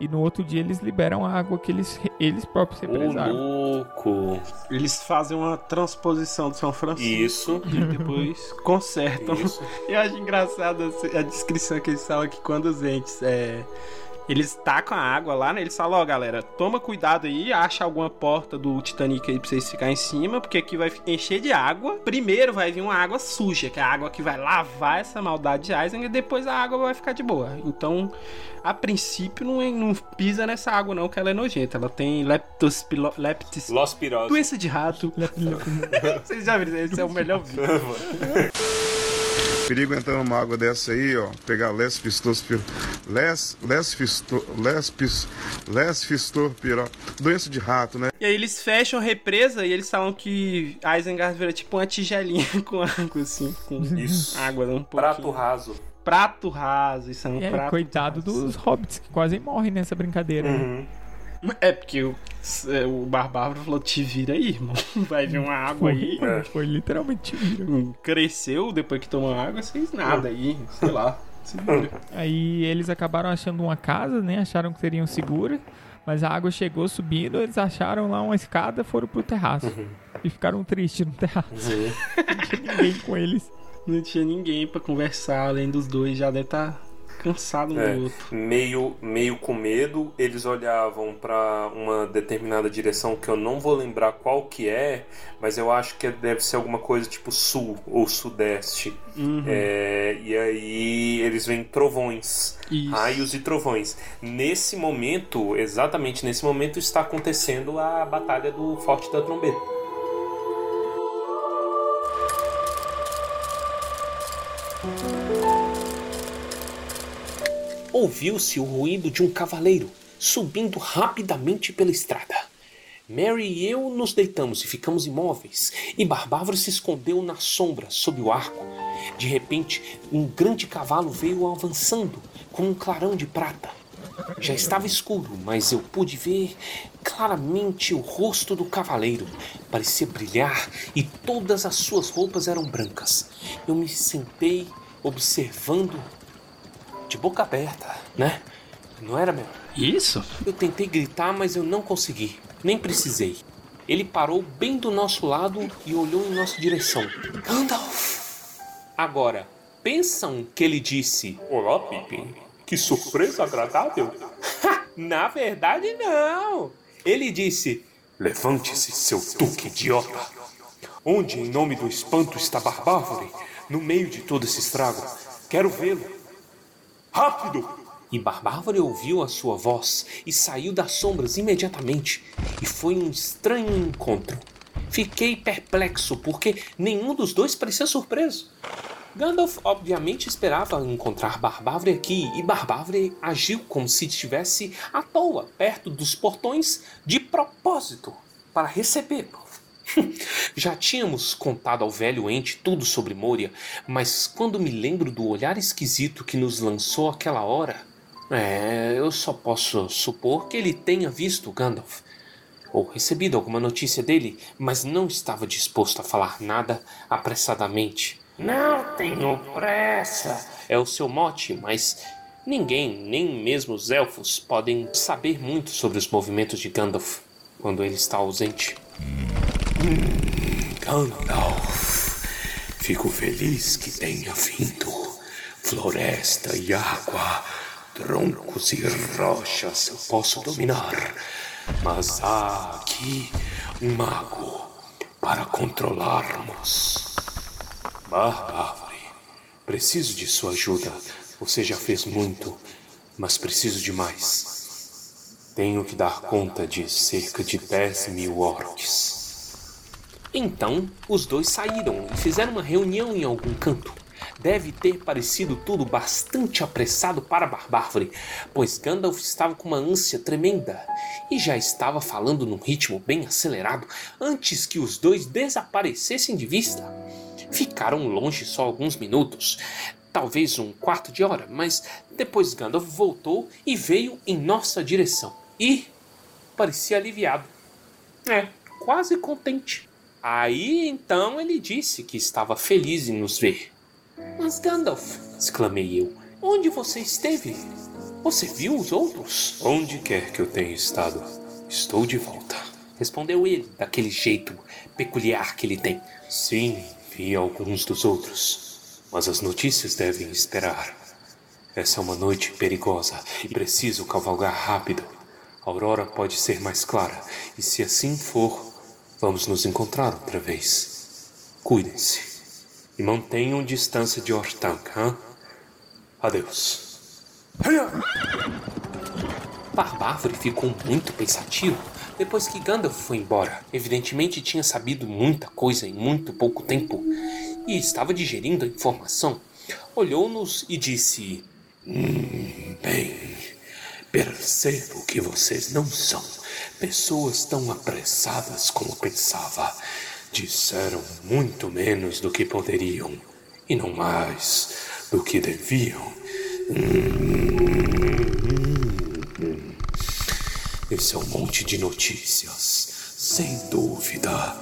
e no outro dia eles liberam a água que eles, eles próprios Ô, represaram. louco. Eles fazem uma transposição do São Francisco Isso. e depois (laughs) consertam. Isso. Eu acho engraçado a descrição que eles falam que quando os entes é, eles tacam a água lá, né? Eles falam, ó, galera, toma cuidado aí, acha alguma porta do Titanic aí pra vocês ficarem em cima, porque aqui vai encher de água. Primeiro vai vir uma água suja, que é a água que vai lavar essa maldade de Isaac, e depois a água vai ficar de boa. Então, a princípio, não, não pisa nessa água não, que ela é nojenta. Ela tem leptospiro... leptis... Los Piros. Doença de rato. (laughs) Vocês já viram? Esse é o melhor vídeo. (laughs) Perigo entrar numa água dessa aí, ó, pegar lesfistospiro, les, lesfisto, lespis, lesfistorpiró, doença de rato, né? E aí eles fecham a represa e eles falam que Isengard vira tipo uma tigelinha (laughs) com água, assim, com Isso. água, né, um pouquinho. Prato raso. Prato raso, isso é um É, prato coitado raso. dos hobbits que quase morrem nessa brincadeira. né? Uhum. É porque o, o Barbárvoro falou, te vira aí, irmão. (laughs) Vai vir uma água aí. Foi, foi literalmente vira. Hum, Cresceu depois que tomou água, fez nada aí, sei lá. Se vira. Aí eles acabaram achando uma casa, né? Acharam que seriam seguras. Mas a água chegou subindo, eles acharam lá uma escada foram pro terraço. E ficaram tristes no terraço. (laughs) Não tinha ninguém com eles. Não tinha ninguém pra conversar além dos dois, já deve estar cansado um É, do outro. meio, meio com medo, eles olhavam pra uma determinada direção que eu não vou lembrar qual que é, mas eu acho que deve ser alguma coisa tipo sul ou sudeste. Uhum. É, e aí eles veem trovões, Isso. raios e trovões. Nesse momento, exatamente nesse momento, está acontecendo a batalha do Forte da Trombeta. Ouviu-se o ruído de um cavaleiro subindo rapidamente pela estrada. Mary e eu nos deitamos e ficamos imóveis, e Barbávoro se escondeu na sombra, sob o arco. De repente, um grande cavalo veio avançando, com um clarão de prata. Já estava escuro, mas eu pude ver claramente o rosto do cavaleiro. Parecia brilhar e todas as suas roupas eram brancas. Eu me sentei observando de boca aberta, né? Não era meu? Isso? Eu tentei gritar, mas eu não consegui. Nem precisei. Ele parou bem do nosso lado e olhou em nossa direção. Gandalf! Agora, pensam que ele disse: Olá, Pippin. Que surpresa agradável. Na verdade, não. Ele disse: Levante-se, seu duque idiota. Onde, em nome do espanto, está Barbárvore? No meio de todo esse estrago. Quero vê-lo. Rápido! E Barbárvore ouviu a sua voz e saiu das sombras imediatamente. E foi um estranho encontro. Fiquei perplexo porque nenhum dos dois parecia surpreso. Gandalf obviamente esperava encontrar Barbárvore aqui e Barbárvore agiu como se estivesse à toa perto dos portões de propósito para recebê-lo. (laughs) Já tínhamos contado ao velho ente tudo sobre Moria, mas quando me lembro do olhar esquisito que nos lançou aquela hora, é, eu só posso supor que ele tenha visto Gandalf ou recebido alguma notícia dele, mas não estava disposto a falar nada apressadamente. Não tenho pressa. É o seu mote, mas ninguém, nem mesmo os elfos, podem saber muito sobre os movimentos de Gandalf quando ele está ausente. Gandalf, fico feliz que tenha vindo. Floresta e água, troncos e rochas eu posso dominar, mas há aqui um mago para controlarmos. Barbárvore, preciso de sua ajuda. Você já fez muito, mas preciso de mais. Tenho que dar conta de cerca de 10 mil orcs. Então, os dois saíram e fizeram uma reunião em algum canto. Deve ter parecido tudo bastante apressado para Barbárvore, pois Gandalf estava com uma ânsia tremenda e já estava falando num ritmo bem acelerado antes que os dois desaparecessem de vista. Ficaram longe só alguns minutos, talvez um quarto de hora, mas depois Gandalf voltou e veio em nossa direção. E parecia aliviado. É, quase contente. Aí então ele disse que estava feliz em nos ver. Mas Gandalf, exclamei eu, onde você esteve? Você viu os outros? Onde quer que eu tenha estado, estou de volta. Respondeu ele, daquele jeito peculiar que ele tem. Sim, vi alguns dos outros, mas as notícias devem esperar. Essa é uma noite perigosa e preciso cavalgar rápido. A aurora pode ser mais clara, e se assim for, vamos nos encontrar outra vez. Cuidem-se e mantenham distância de Ortank, hã? Adeus. Barbárvore ficou muito pensativo depois que Gandalf foi embora. Evidentemente tinha sabido muita coisa em muito pouco tempo e estava digerindo a informação. Olhou-nos e disse: hum, Bem, percebo que vocês não são pessoas tão apressadas como pensava. Disseram muito menos do que poderiam e não mais do que deviam. Esse é um monte de notícias, sem dúvida.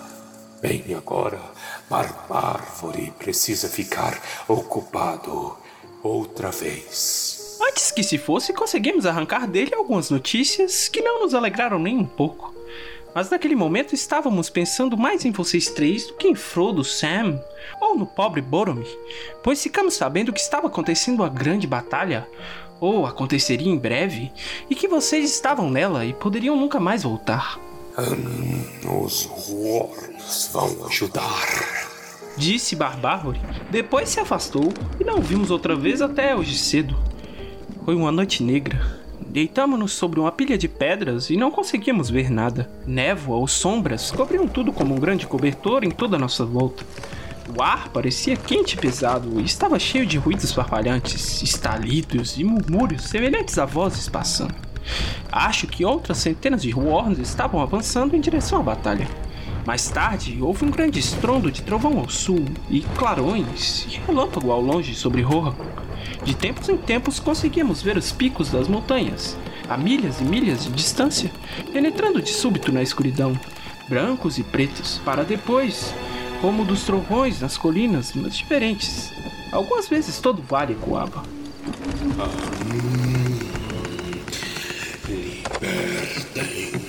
Bem, agora, Barbárvore precisa ficar ocupado outra vez. Antes que se fosse, conseguimos arrancar dele algumas notícias que não nos alegraram nem um pouco. Mas naquele momento estávamos pensando mais em vocês três do que em Frodo, Sam ou no pobre Boromir, pois ficamos sabendo que estava acontecendo a grande batalha, ou aconteceria em breve, e que vocês estavam nela e poderiam nunca mais voltar. Os Worms vão ajudar. Disse Barbárvore. Depois se afastou e não vimos outra vez até hoje cedo. Foi uma noite negra. Deitamos-nos sobre uma pilha de pedras e não conseguíamos ver nada. Névoa ou sombras cobriam tudo como um grande cobertor em toda a nossa volta. O ar parecia quente e pesado e estava cheio de ruídos farfalhantes, estalidos e murmúrios semelhantes a vozes passando. Acho que outras centenas de Worms estavam avançando em direção à batalha. Mais tarde, houve um grande estrondo de trovão ao sul e clarões e relâmpago ao longe sobre Rohan. De tempos em tempos conseguíamos ver os picos das montanhas, a milhas e milhas de distância, penetrando de súbito na escuridão, brancos e pretos, para depois, como dos trovões nas colinas, mas diferentes. Algumas vezes todo vale ecoava. O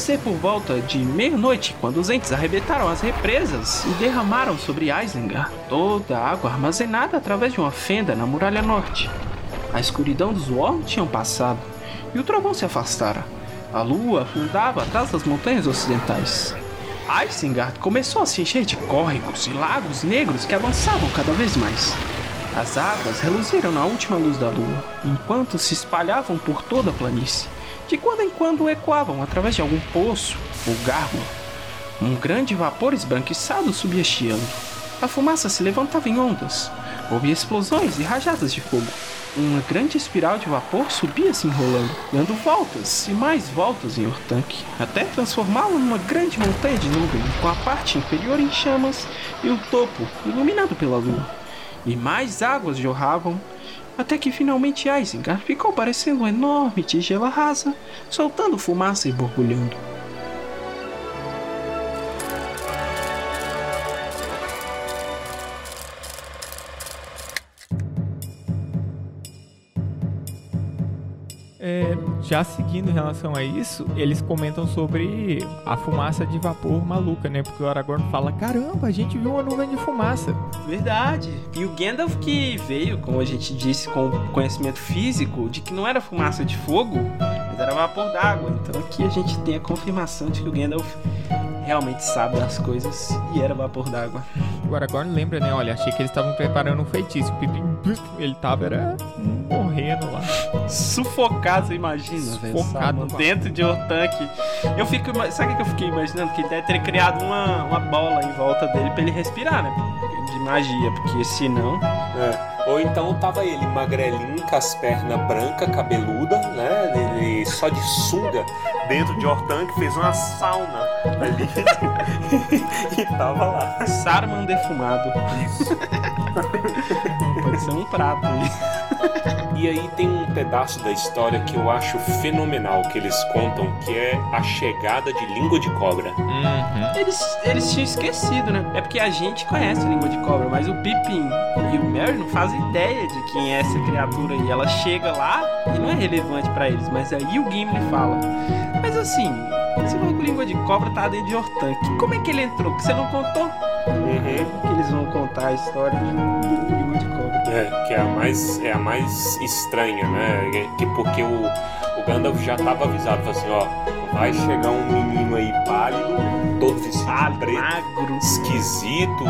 ser por volta de meia-noite quando os entes arrebentaram as represas e derramaram sobre Isengard toda a água armazenada através de uma fenda na muralha norte. A escuridão dos Worms tinham passado e o trovão se afastara. A lua afundava atrás das montanhas ocidentais. Isengard começou a se encher de córregos e lagos negros que avançavam cada vez mais. As águas reluziram na última luz da lua, enquanto se espalhavam por toda a planície. De quando em quando ecoavam através de algum poço ou gárgula. Um grande vapor esbranquiçado subia chiando. A fumaça se levantava em ondas. Houve explosões e rajadas de fogo. Uma grande espiral de vapor subia se enrolando, dando voltas e mais voltas em Ortanque, até transformá-lo numa grande montanha de nuvem, com a parte inferior em chamas e o topo iluminado pela lua. E mais águas jorravam, até que finalmente Isengard ficou parecendo uma enorme tigela rasa, soltando fumaça e borbulhando. É, já seguindo em relação a isso, eles comentam sobre a fumaça de vapor maluca, né? Porque o Aragorn fala: caramba, a gente viu uma nuvem de fumaça. Verdade. E o Gandalf que veio, como a gente disse, com conhecimento físico de que não era fumaça de fogo, mas era vapor d'água. Então aqui a gente tem a confirmação de que o Gandalf realmente sabe das coisas e era vapor d'água. O Aragorn lembra, né? Olha, achei que eles estavam preparando um feitiço. Ele tava era morrendo lá. Sufocado, você imagina, velho. Sufocado, Saruman Dentro de Ortanque. Eu fico. Sabe o que eu fiquei imaginando? Que ele deve ter criado uma, uma bola em volta dele pra ele respirar, né? De magia, porque senão. É. Ou então tava ele magrelinho, com as pernas brancas, cabeluda, né? Ele só de sunga dentro de Hortanque, fez uma sauna ali. (laughs) e tava lá. Saruman defumado. Isso. Pode ser um prato aí. (laughs) E aí tem um pedaço da história que eu acho fenomenal que eles contam, que é a chegada de língua de cobra. Eles, eles tinham esquecido, né? É porque a gente conhece a língua de cobra, mas o Pippin e o Merry não fazem ideia de quem é essa criatura aí. Ela chega lá e não é relevante pra eles, mas aí o Gimli fala. Mas assim, esse maluco com língua de cobra tá dentro de Hortanque. Como é que ele entrou? Que você não contou? Uhum. Como que eles vão contar a história de língua de cobra? É, que é a mais, é a mais estranha, né? É Que porque o, o Gandalf já tava avisado, falou assim, ó, vai chegar um menino aí pálido, todo vestido Ah, preto, magro, esquisito,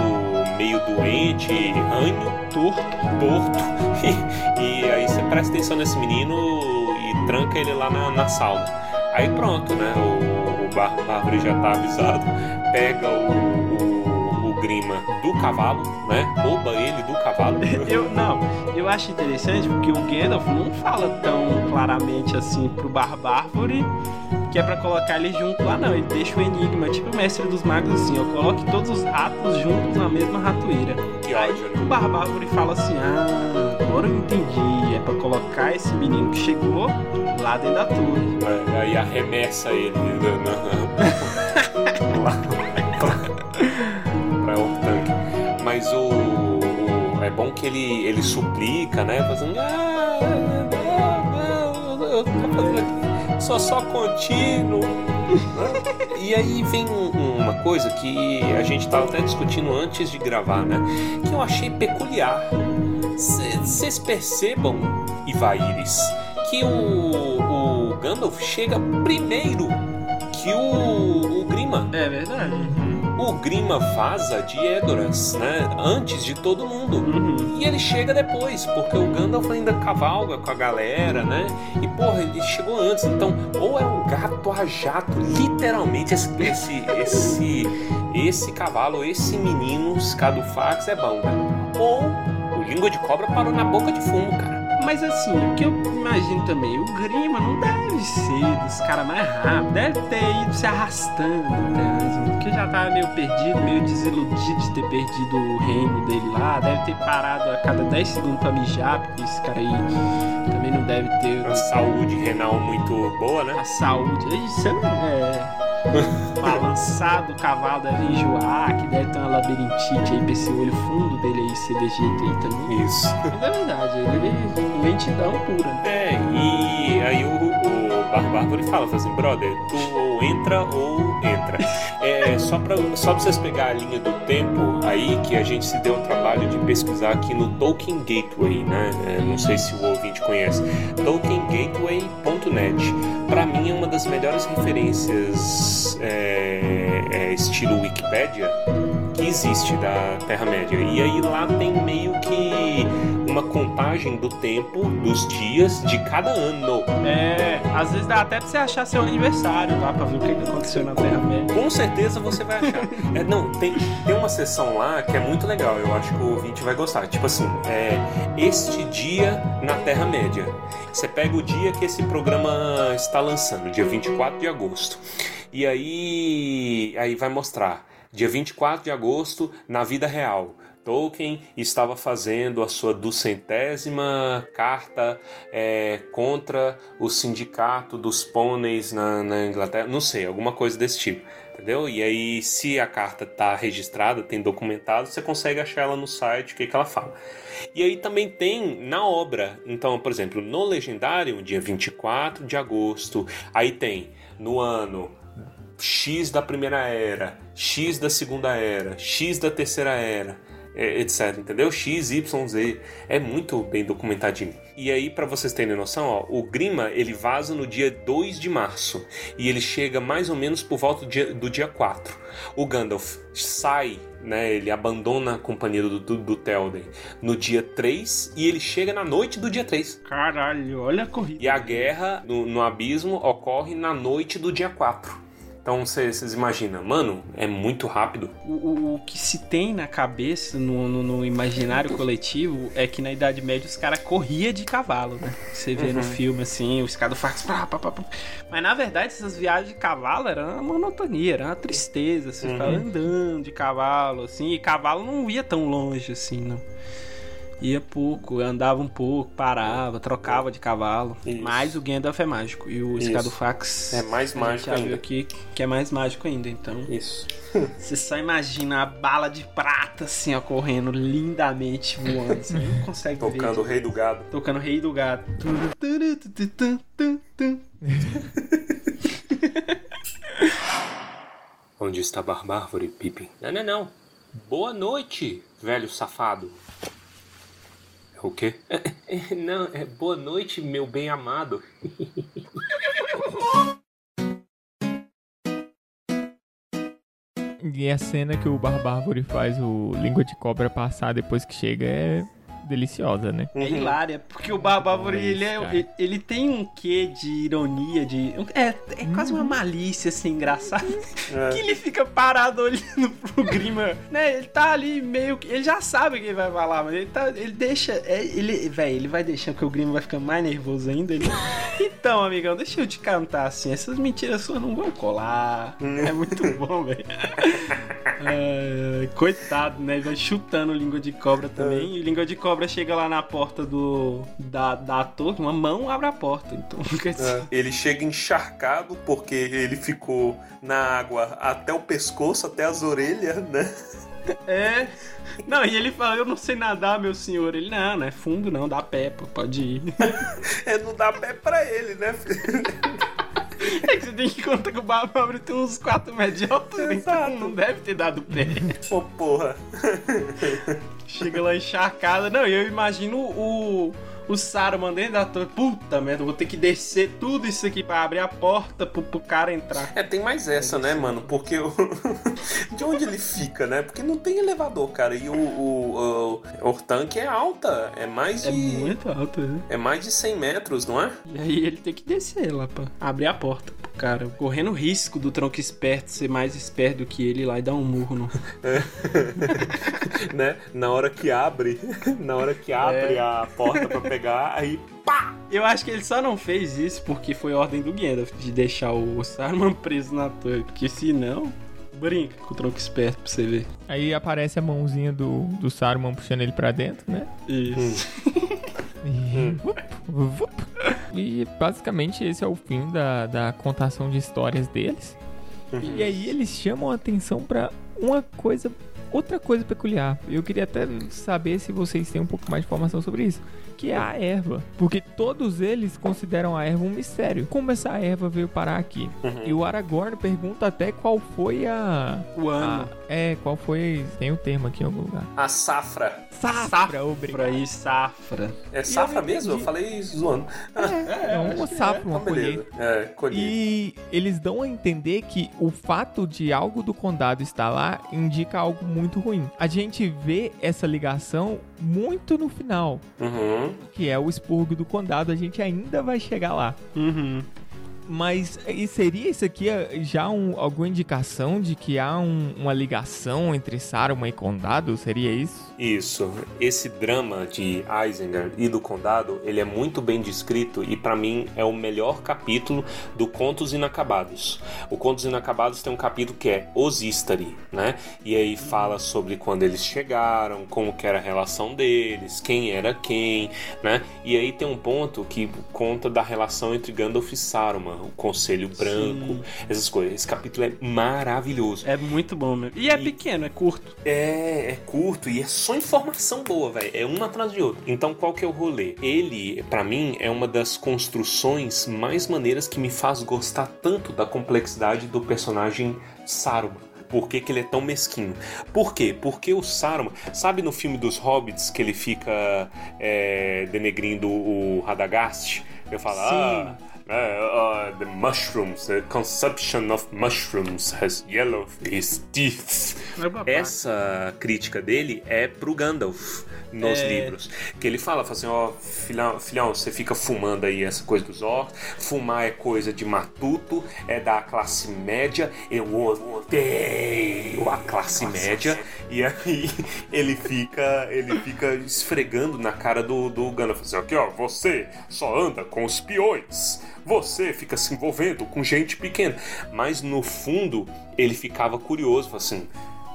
meio doente, ranho, torto. torto. (laughs) E, e aí você presta atenção nesse menino e tranca ele lá na, na sauna. Aí pronto, né? O, o Bar Bárbaro já tá avisado, pega o Grima do cavalo, né? Rouba ele do cavalo. Eu, não, eu acho interessante porque o Gandalf não fala tão claramente assim pro Barbárvore que é pra colocar ele junto lá, não. Ele deixa o enigma, tipo o mestre dos magos, assim, ó. Coloque todos os ratos juntos na mesma ratoeira. Que Aí ódio, o né? Barbárvore fala assim: Ah, agora eu entendi. É pra colocar esse menino que chegou lá dentro da torre. É, aí arremessa ele na, (laughs) lá que ele, ele suplica, né? Fazendo. Ah, não, não, eu tô fazendo aqui. Sou só contínuo. E aí vem um- uma coisa que a gente tava até discutindo antes de gravar, né? Que eu achei peculiar. Vocês percebam, Ivaíris, que o, o Gandalf chega primeiro que o, o Grima. É verdade. O Grima vaza de Edoras, né? Antes de todo mundo. Uhum. E ele chega depois, porque o Gandalf ainda cavalga com a galera, né? E porra, ele chegou antes. Então, ou é um gato a jato, literalmente esse esse esse, esse cavalo, esse menino Scadufax é bom, né? Ou o língua de cobra parou na boca de fumo, cara. Mas assim, o que eu imagino também, o Grima não deve ser dos caras mais rápidos, deve ter ido se arrastando até porque já tava meio perdido, meio desiludido de ter perdido o reino dele lá, deve ter parado a cada 10 segundos pra mijar, porque esse cara aí também não deve ter Uma saúde renal muito boa, né? a saúde. Isso é. (laughs) Balançado, o cavalo deve enjoar, que deve ter uma labirintite aí pra esse olho fundo dele aí ser desse jeito aí também. Isso. Mas é verdade, ele lentidão pura. né? É, e aí o, o Bar Bárbaro ele fala, assim, brother, tu ou entra ou entra. É, só pra, só pra vocês pegar a linha do tempo aí, que a gente se deu o trabalho de pesquisar aqui no Tolkien Gateway, né? É, não sei se o ouvinte conhece. TolkienGateway.net. Pra mim é uma das melhores referências é, é, estilo Wikipedia existe da Terra-média. E aí lá tem meio que uma contagem do tempo, dos dias de cada ano. É, às vezes dá até pra você achar seu aniversário lá pra ver o que que aconteceu na Terra-média. Com certeza você vai achar. (laughs) É, não, tem, tem uma seção lá que é muito legal, eu acho que o ouvinte vai gostar. Tipo assim, é este dia na Terra-média. Você pega o dia que esse programa está lançando, dia 24 de agosto. E aí, aí vai mostrar, dia 24 de agosto, na vida real. Tolkien estava fazendo a sua duzentésima carta é, contra o sindicato dos pôneis na, na Inglaterra, não sei, alguma coisa desse tipo, entendeu? E aí, se a carta está registrada, tem documentado, você consegue achar ela no site, o que, que ela fala. E aí também tem na obra, então, por exemplo, no Legendário, dia 24 de agosto, aí tem no ano X da primeira era, X da segunda era, X da terceira era, é, etc, entendeu? X, Y, Z. É muito bem documentadinho. E aí, para vocês terem noção, ó, o Grima ele vaza no dia 2 de março e ele chega mais ou menos por volta do dia, do dia 4. O Gandalf sai, né? Ele abandona a companhia do, do, do Théoden no dia 3 e ele chega na noite do dia 3. Caralho, olha a corrida. E a guerra no, no abismo ocorre na noite do dia 4. Então vocês imaginam, mano, é muito rápido. O, o- o que se tem na cabeça, no, no- no imaginário coletivo, é que na Idade Média os caras corriam de cavalo, né? Você vê no filme assim, os caras fazem. pá, pá, pá, pá. Mas na verdade, essas viagens de cavalo eram uma monotonia, era uma tristeza. Você ficava andando de cavalo, assim, e cavalo não ia tão longe assim, não. Ia pouco, andava um pouco, parava, trocava de cavalo. Isso. Mas o Gandalf é mágico. E o Isso. Scadufax É mais a gente mágico já viu ainda. aqui que é mais mágico ainda, então. Isso. (laughs) Você só imagina a bala de prata assim, ó, correndo lindamente voando. Você não consegue ver. Tocando o Rei do Gado. Tocando Rei do Gato. (laughs) Onde está Barbárvore, Pippin? Não, não, não. Boa noite, velho safado. É o quê? (laughs) Não, é boa noite, meu bem amado. (laughs) E a cena que o Barbárvore faz o língua de cobra passar depois que chega é deliciosa, né? É hilária, porque o Barbárvore, Isso, ele, é, ele, tem um quê de ironia, de. É, é quase uma malícia, assim, engraçada. (laughs) Que ele fica parado olhando pro Grima. Né? Ele tá ali meio que. Ele já sabe o que ele vai falar, mas ele tá. Ele deixa. É, ele, velho, ele vai deixando que o Grima vai ficar mais nervoso ainda. Ele... (laughs) Então, amigão, deixa eu te cantar assim. Essas mentiras suas não vão colar. É muito bom, velho. Ai, (laughs) Coitado, né? Ele vai chutando língua de cobra também. E língua de cobra chega lá na porta do da, da torre, uma mão abre a porta. Então, (laughs) dizer, Ele chega encharcado porque ele ficou na água até o pescoço, até as orelhas, né? (laughs) É. Não, e ele fala, eu não sei nadar, meu senhor. Ele, não, não é fundo não, dá pé, pô, pode ir. (laughs) É, não dá pé pra ele, né? É que você tem que contar que o Bárbaro tem uns 4 metros de altura, então não deve ter dado pé. Pô, porra. Chega lá encharcada. Não, eu imagino o, o Saruman dentro da torre. Puta merda, eu vou ter que descer tudo isso aqui pra abrir a porta pro, pro cara entrar. É, tem mais essa, né, mano? Porque o... (laughs) de onde ele fica, né? Porque não tem elevador, cara. E o, o, o, o tanque é alta. É mais de. É muito alto, né? É mais de 100 metros, não é? E aí ele tem que descer lá pra abrir a porta cara. Correndo risco do tronco esperto ser mais esperto do que ele lá e dar um murro no. (laughs) né? Na hora que abre, (laughs) na hora que abre É. a porta pra pegar, aí pá! Eu acho que ele só não fez isso porque foi ordem do Gandalf de deixar o Saruman preso na torre. Porque senão, brinca com o tronco esperto pra você ver. Aí aparece a mãozinha do, do Saruman puxando ele pra dentro, né? Isso. (laughs) E, (laughs) vup, vup. E basicamente esse é o fim da, da contação de histórias deles. E aí eles chamam a atenção pra uma coisa, outra coisa peculiar. Eu queria até saber se vocês têm um pouco mais de informação sobre isso. Que é a erva. Porque todos eles consideram a erva um mistério. Como essa erva veio parar aqui? E o Aragorn pergunta até qual foi a. O ano. a- é, qual foi. Tem o termo aqui em algum lugar. A safra. Safra, obrigado. Por aí, safra. É safra eu mesmo? Eu falei zoando. É, (laughs) uma safra, uma Então, colheita. É, colheita. E eles dão a entender que o fato de algo do condado estar lá indica algo muito ruim. A gente vê essa ligação muito no final, Uhum. que é o expurgo do condado. A gente ainda vai chegar lá. Uhum. Mas e seria isso aqui eh, já um- alguma indicação de que há um- uma ligação entre Saruman e condado? Seria isso? Isso. Esse drama de Isengard e do Condado, ele é muito bem descrito e pra mim é o melhor capítulo do Contos Inacabados. O Contos Inacabados tem um capítulo que é Os Istari, né? E aí fala sobre quando eles chegaram, como que era a relação deles, quem era quem, né? E aí tem um ponto que conta da relação entre Gandalf e Saruman, o Conselho Branco, essas coisas. Esse capítulo é maravilhoso. É muito bom mesmo. E é E- pequeno, é curto. É, é curto e é só informação boa, velho. É uma atrás de outra. Então, qual que é o rolê? Ele, pra mim, é uma das construções mais maneiras que me faz gostar tanto da complexidade do personagem Saruman. Por que, que ele é tão mesquinho? Por quê? Porque o Saruman, sabe no filme dos Hobbits que ele fica é, denegrindo o Radagast? Eu falo, ah, Uh, uh, the mushrooms, the consumption of mushrooms has yellow his teeth. É. Essa crítica dele é pro Gandalf nos É. livros. Que ele fala, fala assim, ó, filhão, filhão, você fica fumando aí essa coisa dos orcs, fumar é coisa de matuto, é da classe média, eu odeio a classe média. E aí (laughs) ele fica, ele fica esfregando na cara do, do Gandalf, assim, aqui ó, você só anda com os peões. Você fica se envolvendo com gente pequena. Mas no fundo, ele ficava curioso, assim: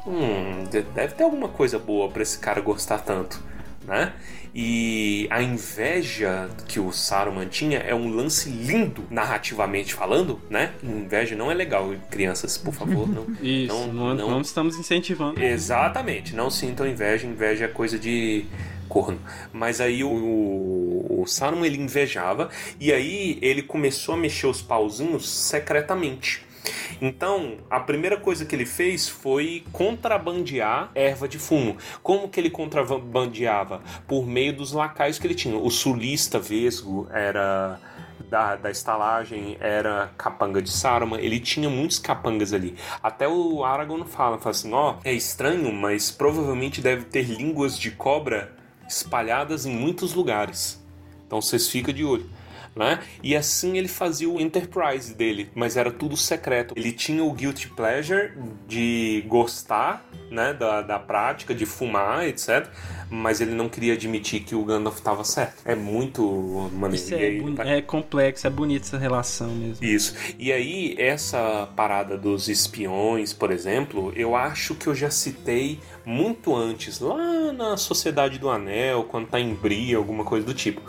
Hum, de- deve ter alguma coisa boa pra esse cara gostar tanto, né? E a inveja que o Saruman tinha é um lance lindo, narrativamente falando, né? Inveja não é legal, crianças, por favor, não. (laughs) Isso, não, não, não- não estamos incentivando. Exatamente, não sintam inveja, inveja é coisa de corno. Mas aí o, o, o Saruman ele invejava e aí ele começou a mexer os pauzinhos secretamente. Então, a primeira coisa que ele fez foi contrabandear erva de fumo. Como que ele contrabandeava? Por meio dos lacaios que ele tinha. O sulista vesgo era da, da estalagem era capanga de Saruman, ele tinha muitos capangas ali. Até o Aragorn fala, fala assim, ó, é estranho, mas provavelmente deve ter línguas de cobra espalhadas em muitos lugares. Então vocês ficam de olho. Né? E assim ele fazia o Enterprise dele, mas era tudo secreto. Ele tinha o guilty pleasure de gostar né, da, da prática, de fumar, etc. Mas ele não queria admitir que o Gandalf estava certo. É muito maneiro. Isso é, aí, vai- é complexo, é bonito essa relação mesmo. isso. E aí, essa parada dos espiões, por exemplo, eu acho que eu já citei muito antes, lá na Sociedade do Anel, quando tá em Bria, alguma coisa do tipo.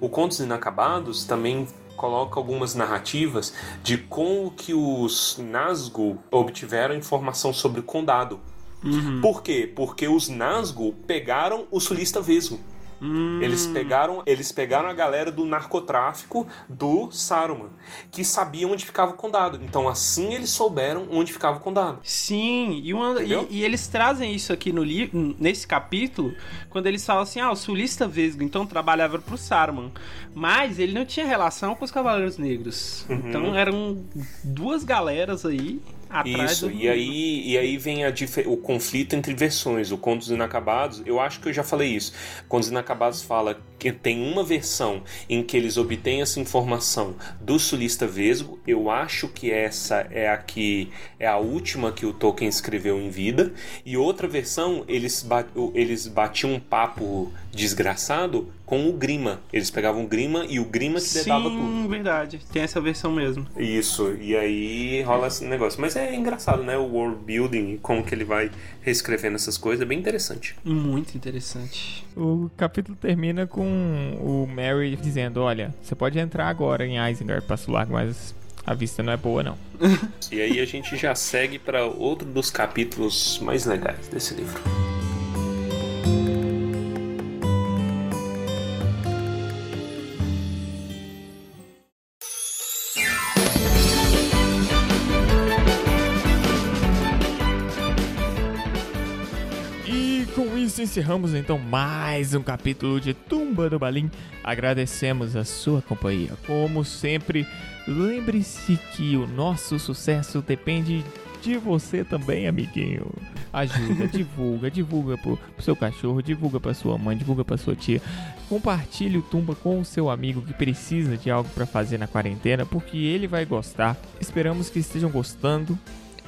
O Contos Inacabados também coloca algumas narrativas de como que os Nazgûl obtiveram informação sobre o condado. Por quê? Porque os Nazgûl pegaram o sulista Vesgo. Eles pegaram, eles pegaram a galera do narcotráfico do Saruman, que sabiam onde ficava o condado. Então assim eles souberam onde ficava o condado. Sim, e, uma- e- e eles trazem isso aqui no li nesse capítulo, quando eles falam assim, ah, o sulista Vesgo então trabalhava pro Saruman, mas ele não tinha relação com os Cavaleiros Negros. Uhum. Então eram duas galeras aí atrás Isso, do... e aí, e aí vem o conflito entre versões. O Contos Inacabados, eu acho que eu já falei isso. Contos Inacabados fala que tem uma versão em que eles obtêm essa informação do sulista Vesgo. Eu acho que essa é a que é a última que o Tolkien escreveu em vida. E outra versão, eles, eles batiam um papo desgraçado com o Grima. Eles pegavam o Grima e o Grima que dedava tudo. Sim, verdade. Tem essa versão mesmo. Isso, e aí rola esse negócio. Mas é engraçado, né? O world building, como que ele vai reescrevendo essas coisas, é bem interessante. Muito interessante. O capítulo termina com o Mary dizendo: Olha, você pode entrar agora em Isengard, Passo Largo, mas a vista não é boa, não. (laughs) E aí a gente já segue para outro dos capítulos mais legais desse livro. Encerramos então mais um capítulo de Tumba do Balim. Agradecemos a sua companhia. Como sempre, lembre-se que o nosso sucesso depende de você também, amiguinho. Ajuda, (laughs) divulga, divulga pro, pro seu cachorro, divulga pra sua mãe, divulga pra sua tia. Compartilhe o Tumba com o seu amigo que precisa de algo pra fazer na quarentena, porque ele vai gostar. Esperamos que estejam gostando.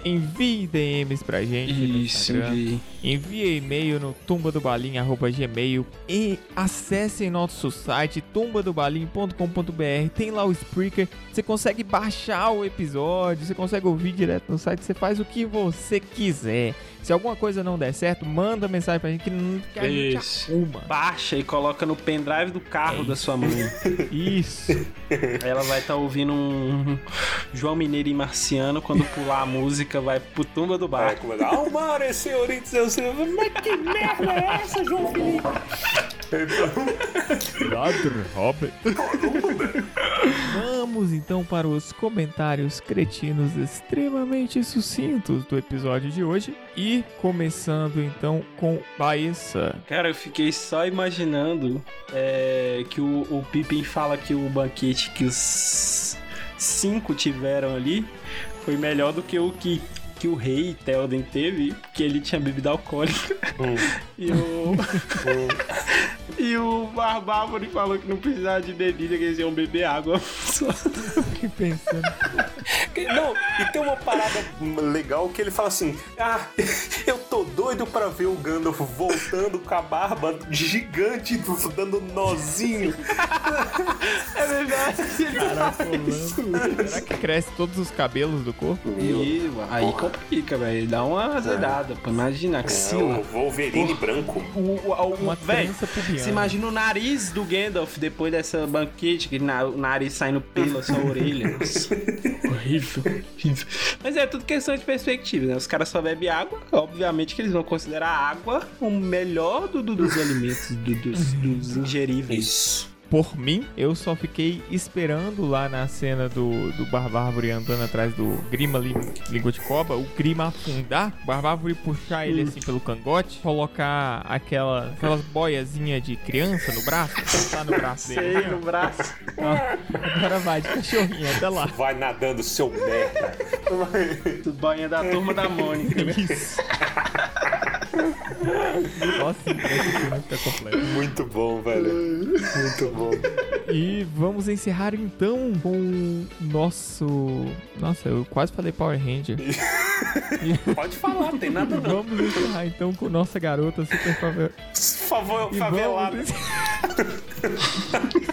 Envie DMs pra gente no Isso, Instagram. vi. Envie e-mail no tumbadobalim.gmail e acessem nosso site tumbadobalim.com.br. Tem lá o Spreaker, você consegue baixar o episódio, você consegue ouvir direto no site, você faz o que você quiser. Se alguma coisa não der certo, manda mensagem pra gente que, que a gente Isso. arruma. Baixa e coloca no pendrive do carro da sua mãe. (laughs) Isso. Aí ela vai estar ouvindo um João Mineiro e Marciano. Quando pular a música, vai pro tumba do Vai bar. começar. Almare, senhoritos, eu sei. Mas que merda é essa, João Felipe? Ladro Robert. Vamos então para os comentários cretinos extremamente sucintos do episódio de hoje. E começando então com Baessa. Cara, eu fiquei só imaginando é, que o, o Pippin fala que o banquete que os cinco tiveram ali foi melhor do que o que, que o rei Theoden teve, que ele tinha bebida alcoólica. (laughs) E o. e o Barbárvore falou que não precisava de bebida, que eles iam beber água. Só. Fiquei pensando. (laughs) Não, e tem uma parada legal que ele fala assim: Ah, eu tô doido pra ver o Gandalf voltando com a barba gigante, dando nozinho. (laughs) É verdade. Será que cresce todos os cabelos do corpo? E aí complica, velho. Dá uma azedada. Pô. Imagina, É axila. o Wolverine branco. O, o, o, Uma trança. Você imagina o nariz do Gandalf depois dessa banquete, que na- o nariz saindo pelo, só a orelha. (laughs) Horrível, horrível. Mas é tudo questão de perspectiva, né? Os caras só bebem água, obviamente que eles vão considerar a água o melhor do- do- dos alimentos, do- dos, dos ingeríveis. Isso. Por mim, eu só fiquei esperando lá na cena do, do Barbárvore andando atrás do Grima Língua de Cobra, o Grima afundar, o Barbárvore puxar ele assim pelo cangote, colocar aquela, aquelas boiazinhas de criança no braço, tá no braço dele. Sei assim, no ó. braço. (laughs) Agora vai de cachorrinho até lá. Vai nadando, seu merda. Banha da turma da Mônica. né? Isso. (laughs) Nossa, esse filme fica completo. Muito bom, velho. Muito bom. E vamos encerrar então com o nosso. Nossa, eu quase falei Power Ranger. (laughs) Pode falar, não tem nada não. Vamos encerrar então com nossa garota super favor... Favor, E favelado. vamos... (laughs)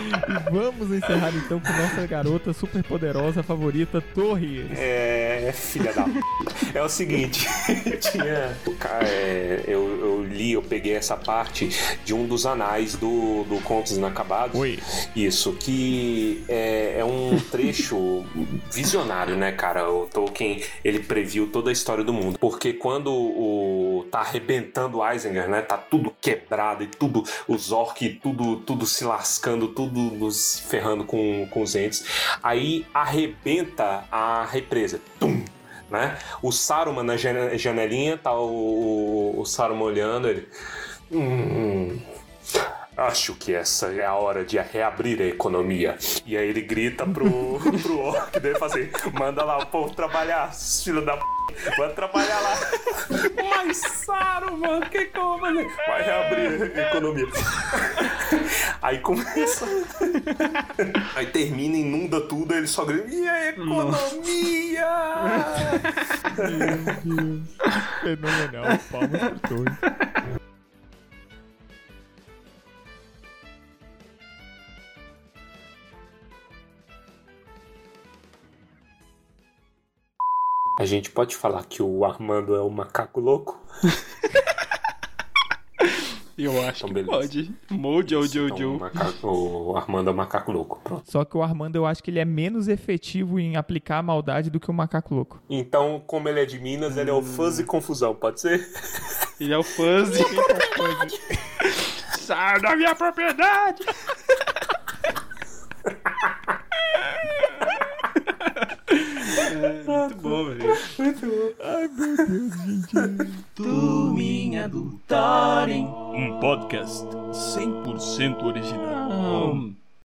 e vamos encerrar então com nossa garota super poderosa favorita, Torres. É, filha da p. É o seguinte, (laughs) tinha. É, eu, eu li eu peguei essa parte de um dos anais do, do Contos Inacabados. Oi. Isso, que é, é um trecho (laughs) visionário, né, cara? O Tolkien, ele previu toda a história do mundo. Porque quando o tá arrebentando o Eisinger, né? Tá tudo quebrado e tudo, os orcs, tudo, tudo se lascando, tudo nos ferrando com, com os entes. Aí arrebenta a represa. Tum! Né? O Saruman na jane- janelinha, tá o, o Saruman olhando, ele. Hum, Acho que essa é a hora de reabrir a economia. E aí ele grita pro, (laughs) pro orc dele fazer, manda lá o povo trabalhar, filho da p. Vai trabalhar lá. Mas, Saruman, que como? Vai reabrir a economia. (laughs) Aí começa. (laughs) Aí termina, inunda tudo, aí ele só grita. E a economia? (laughs) Fenomenal. Palmas por todos. A gente pode falar que o Armando é o macaco louco? (laughs) Eu acho Então, que beleza. pode. Mojo, Então, o, Jojo. macaco- o Armando é o macaco louco. Pronto. Só que o Armando, eu acho que ele é menos efetivo em aplicar a maldade do que o macaco louco. Então, como ele é de Minas, ele é o fãs e confusão, pode ser? Ele é o fuzzy. Sai da minha propriedade! (laughs) É, muito bom, velho. Tu minha Dutarem. Um podcast 100% original.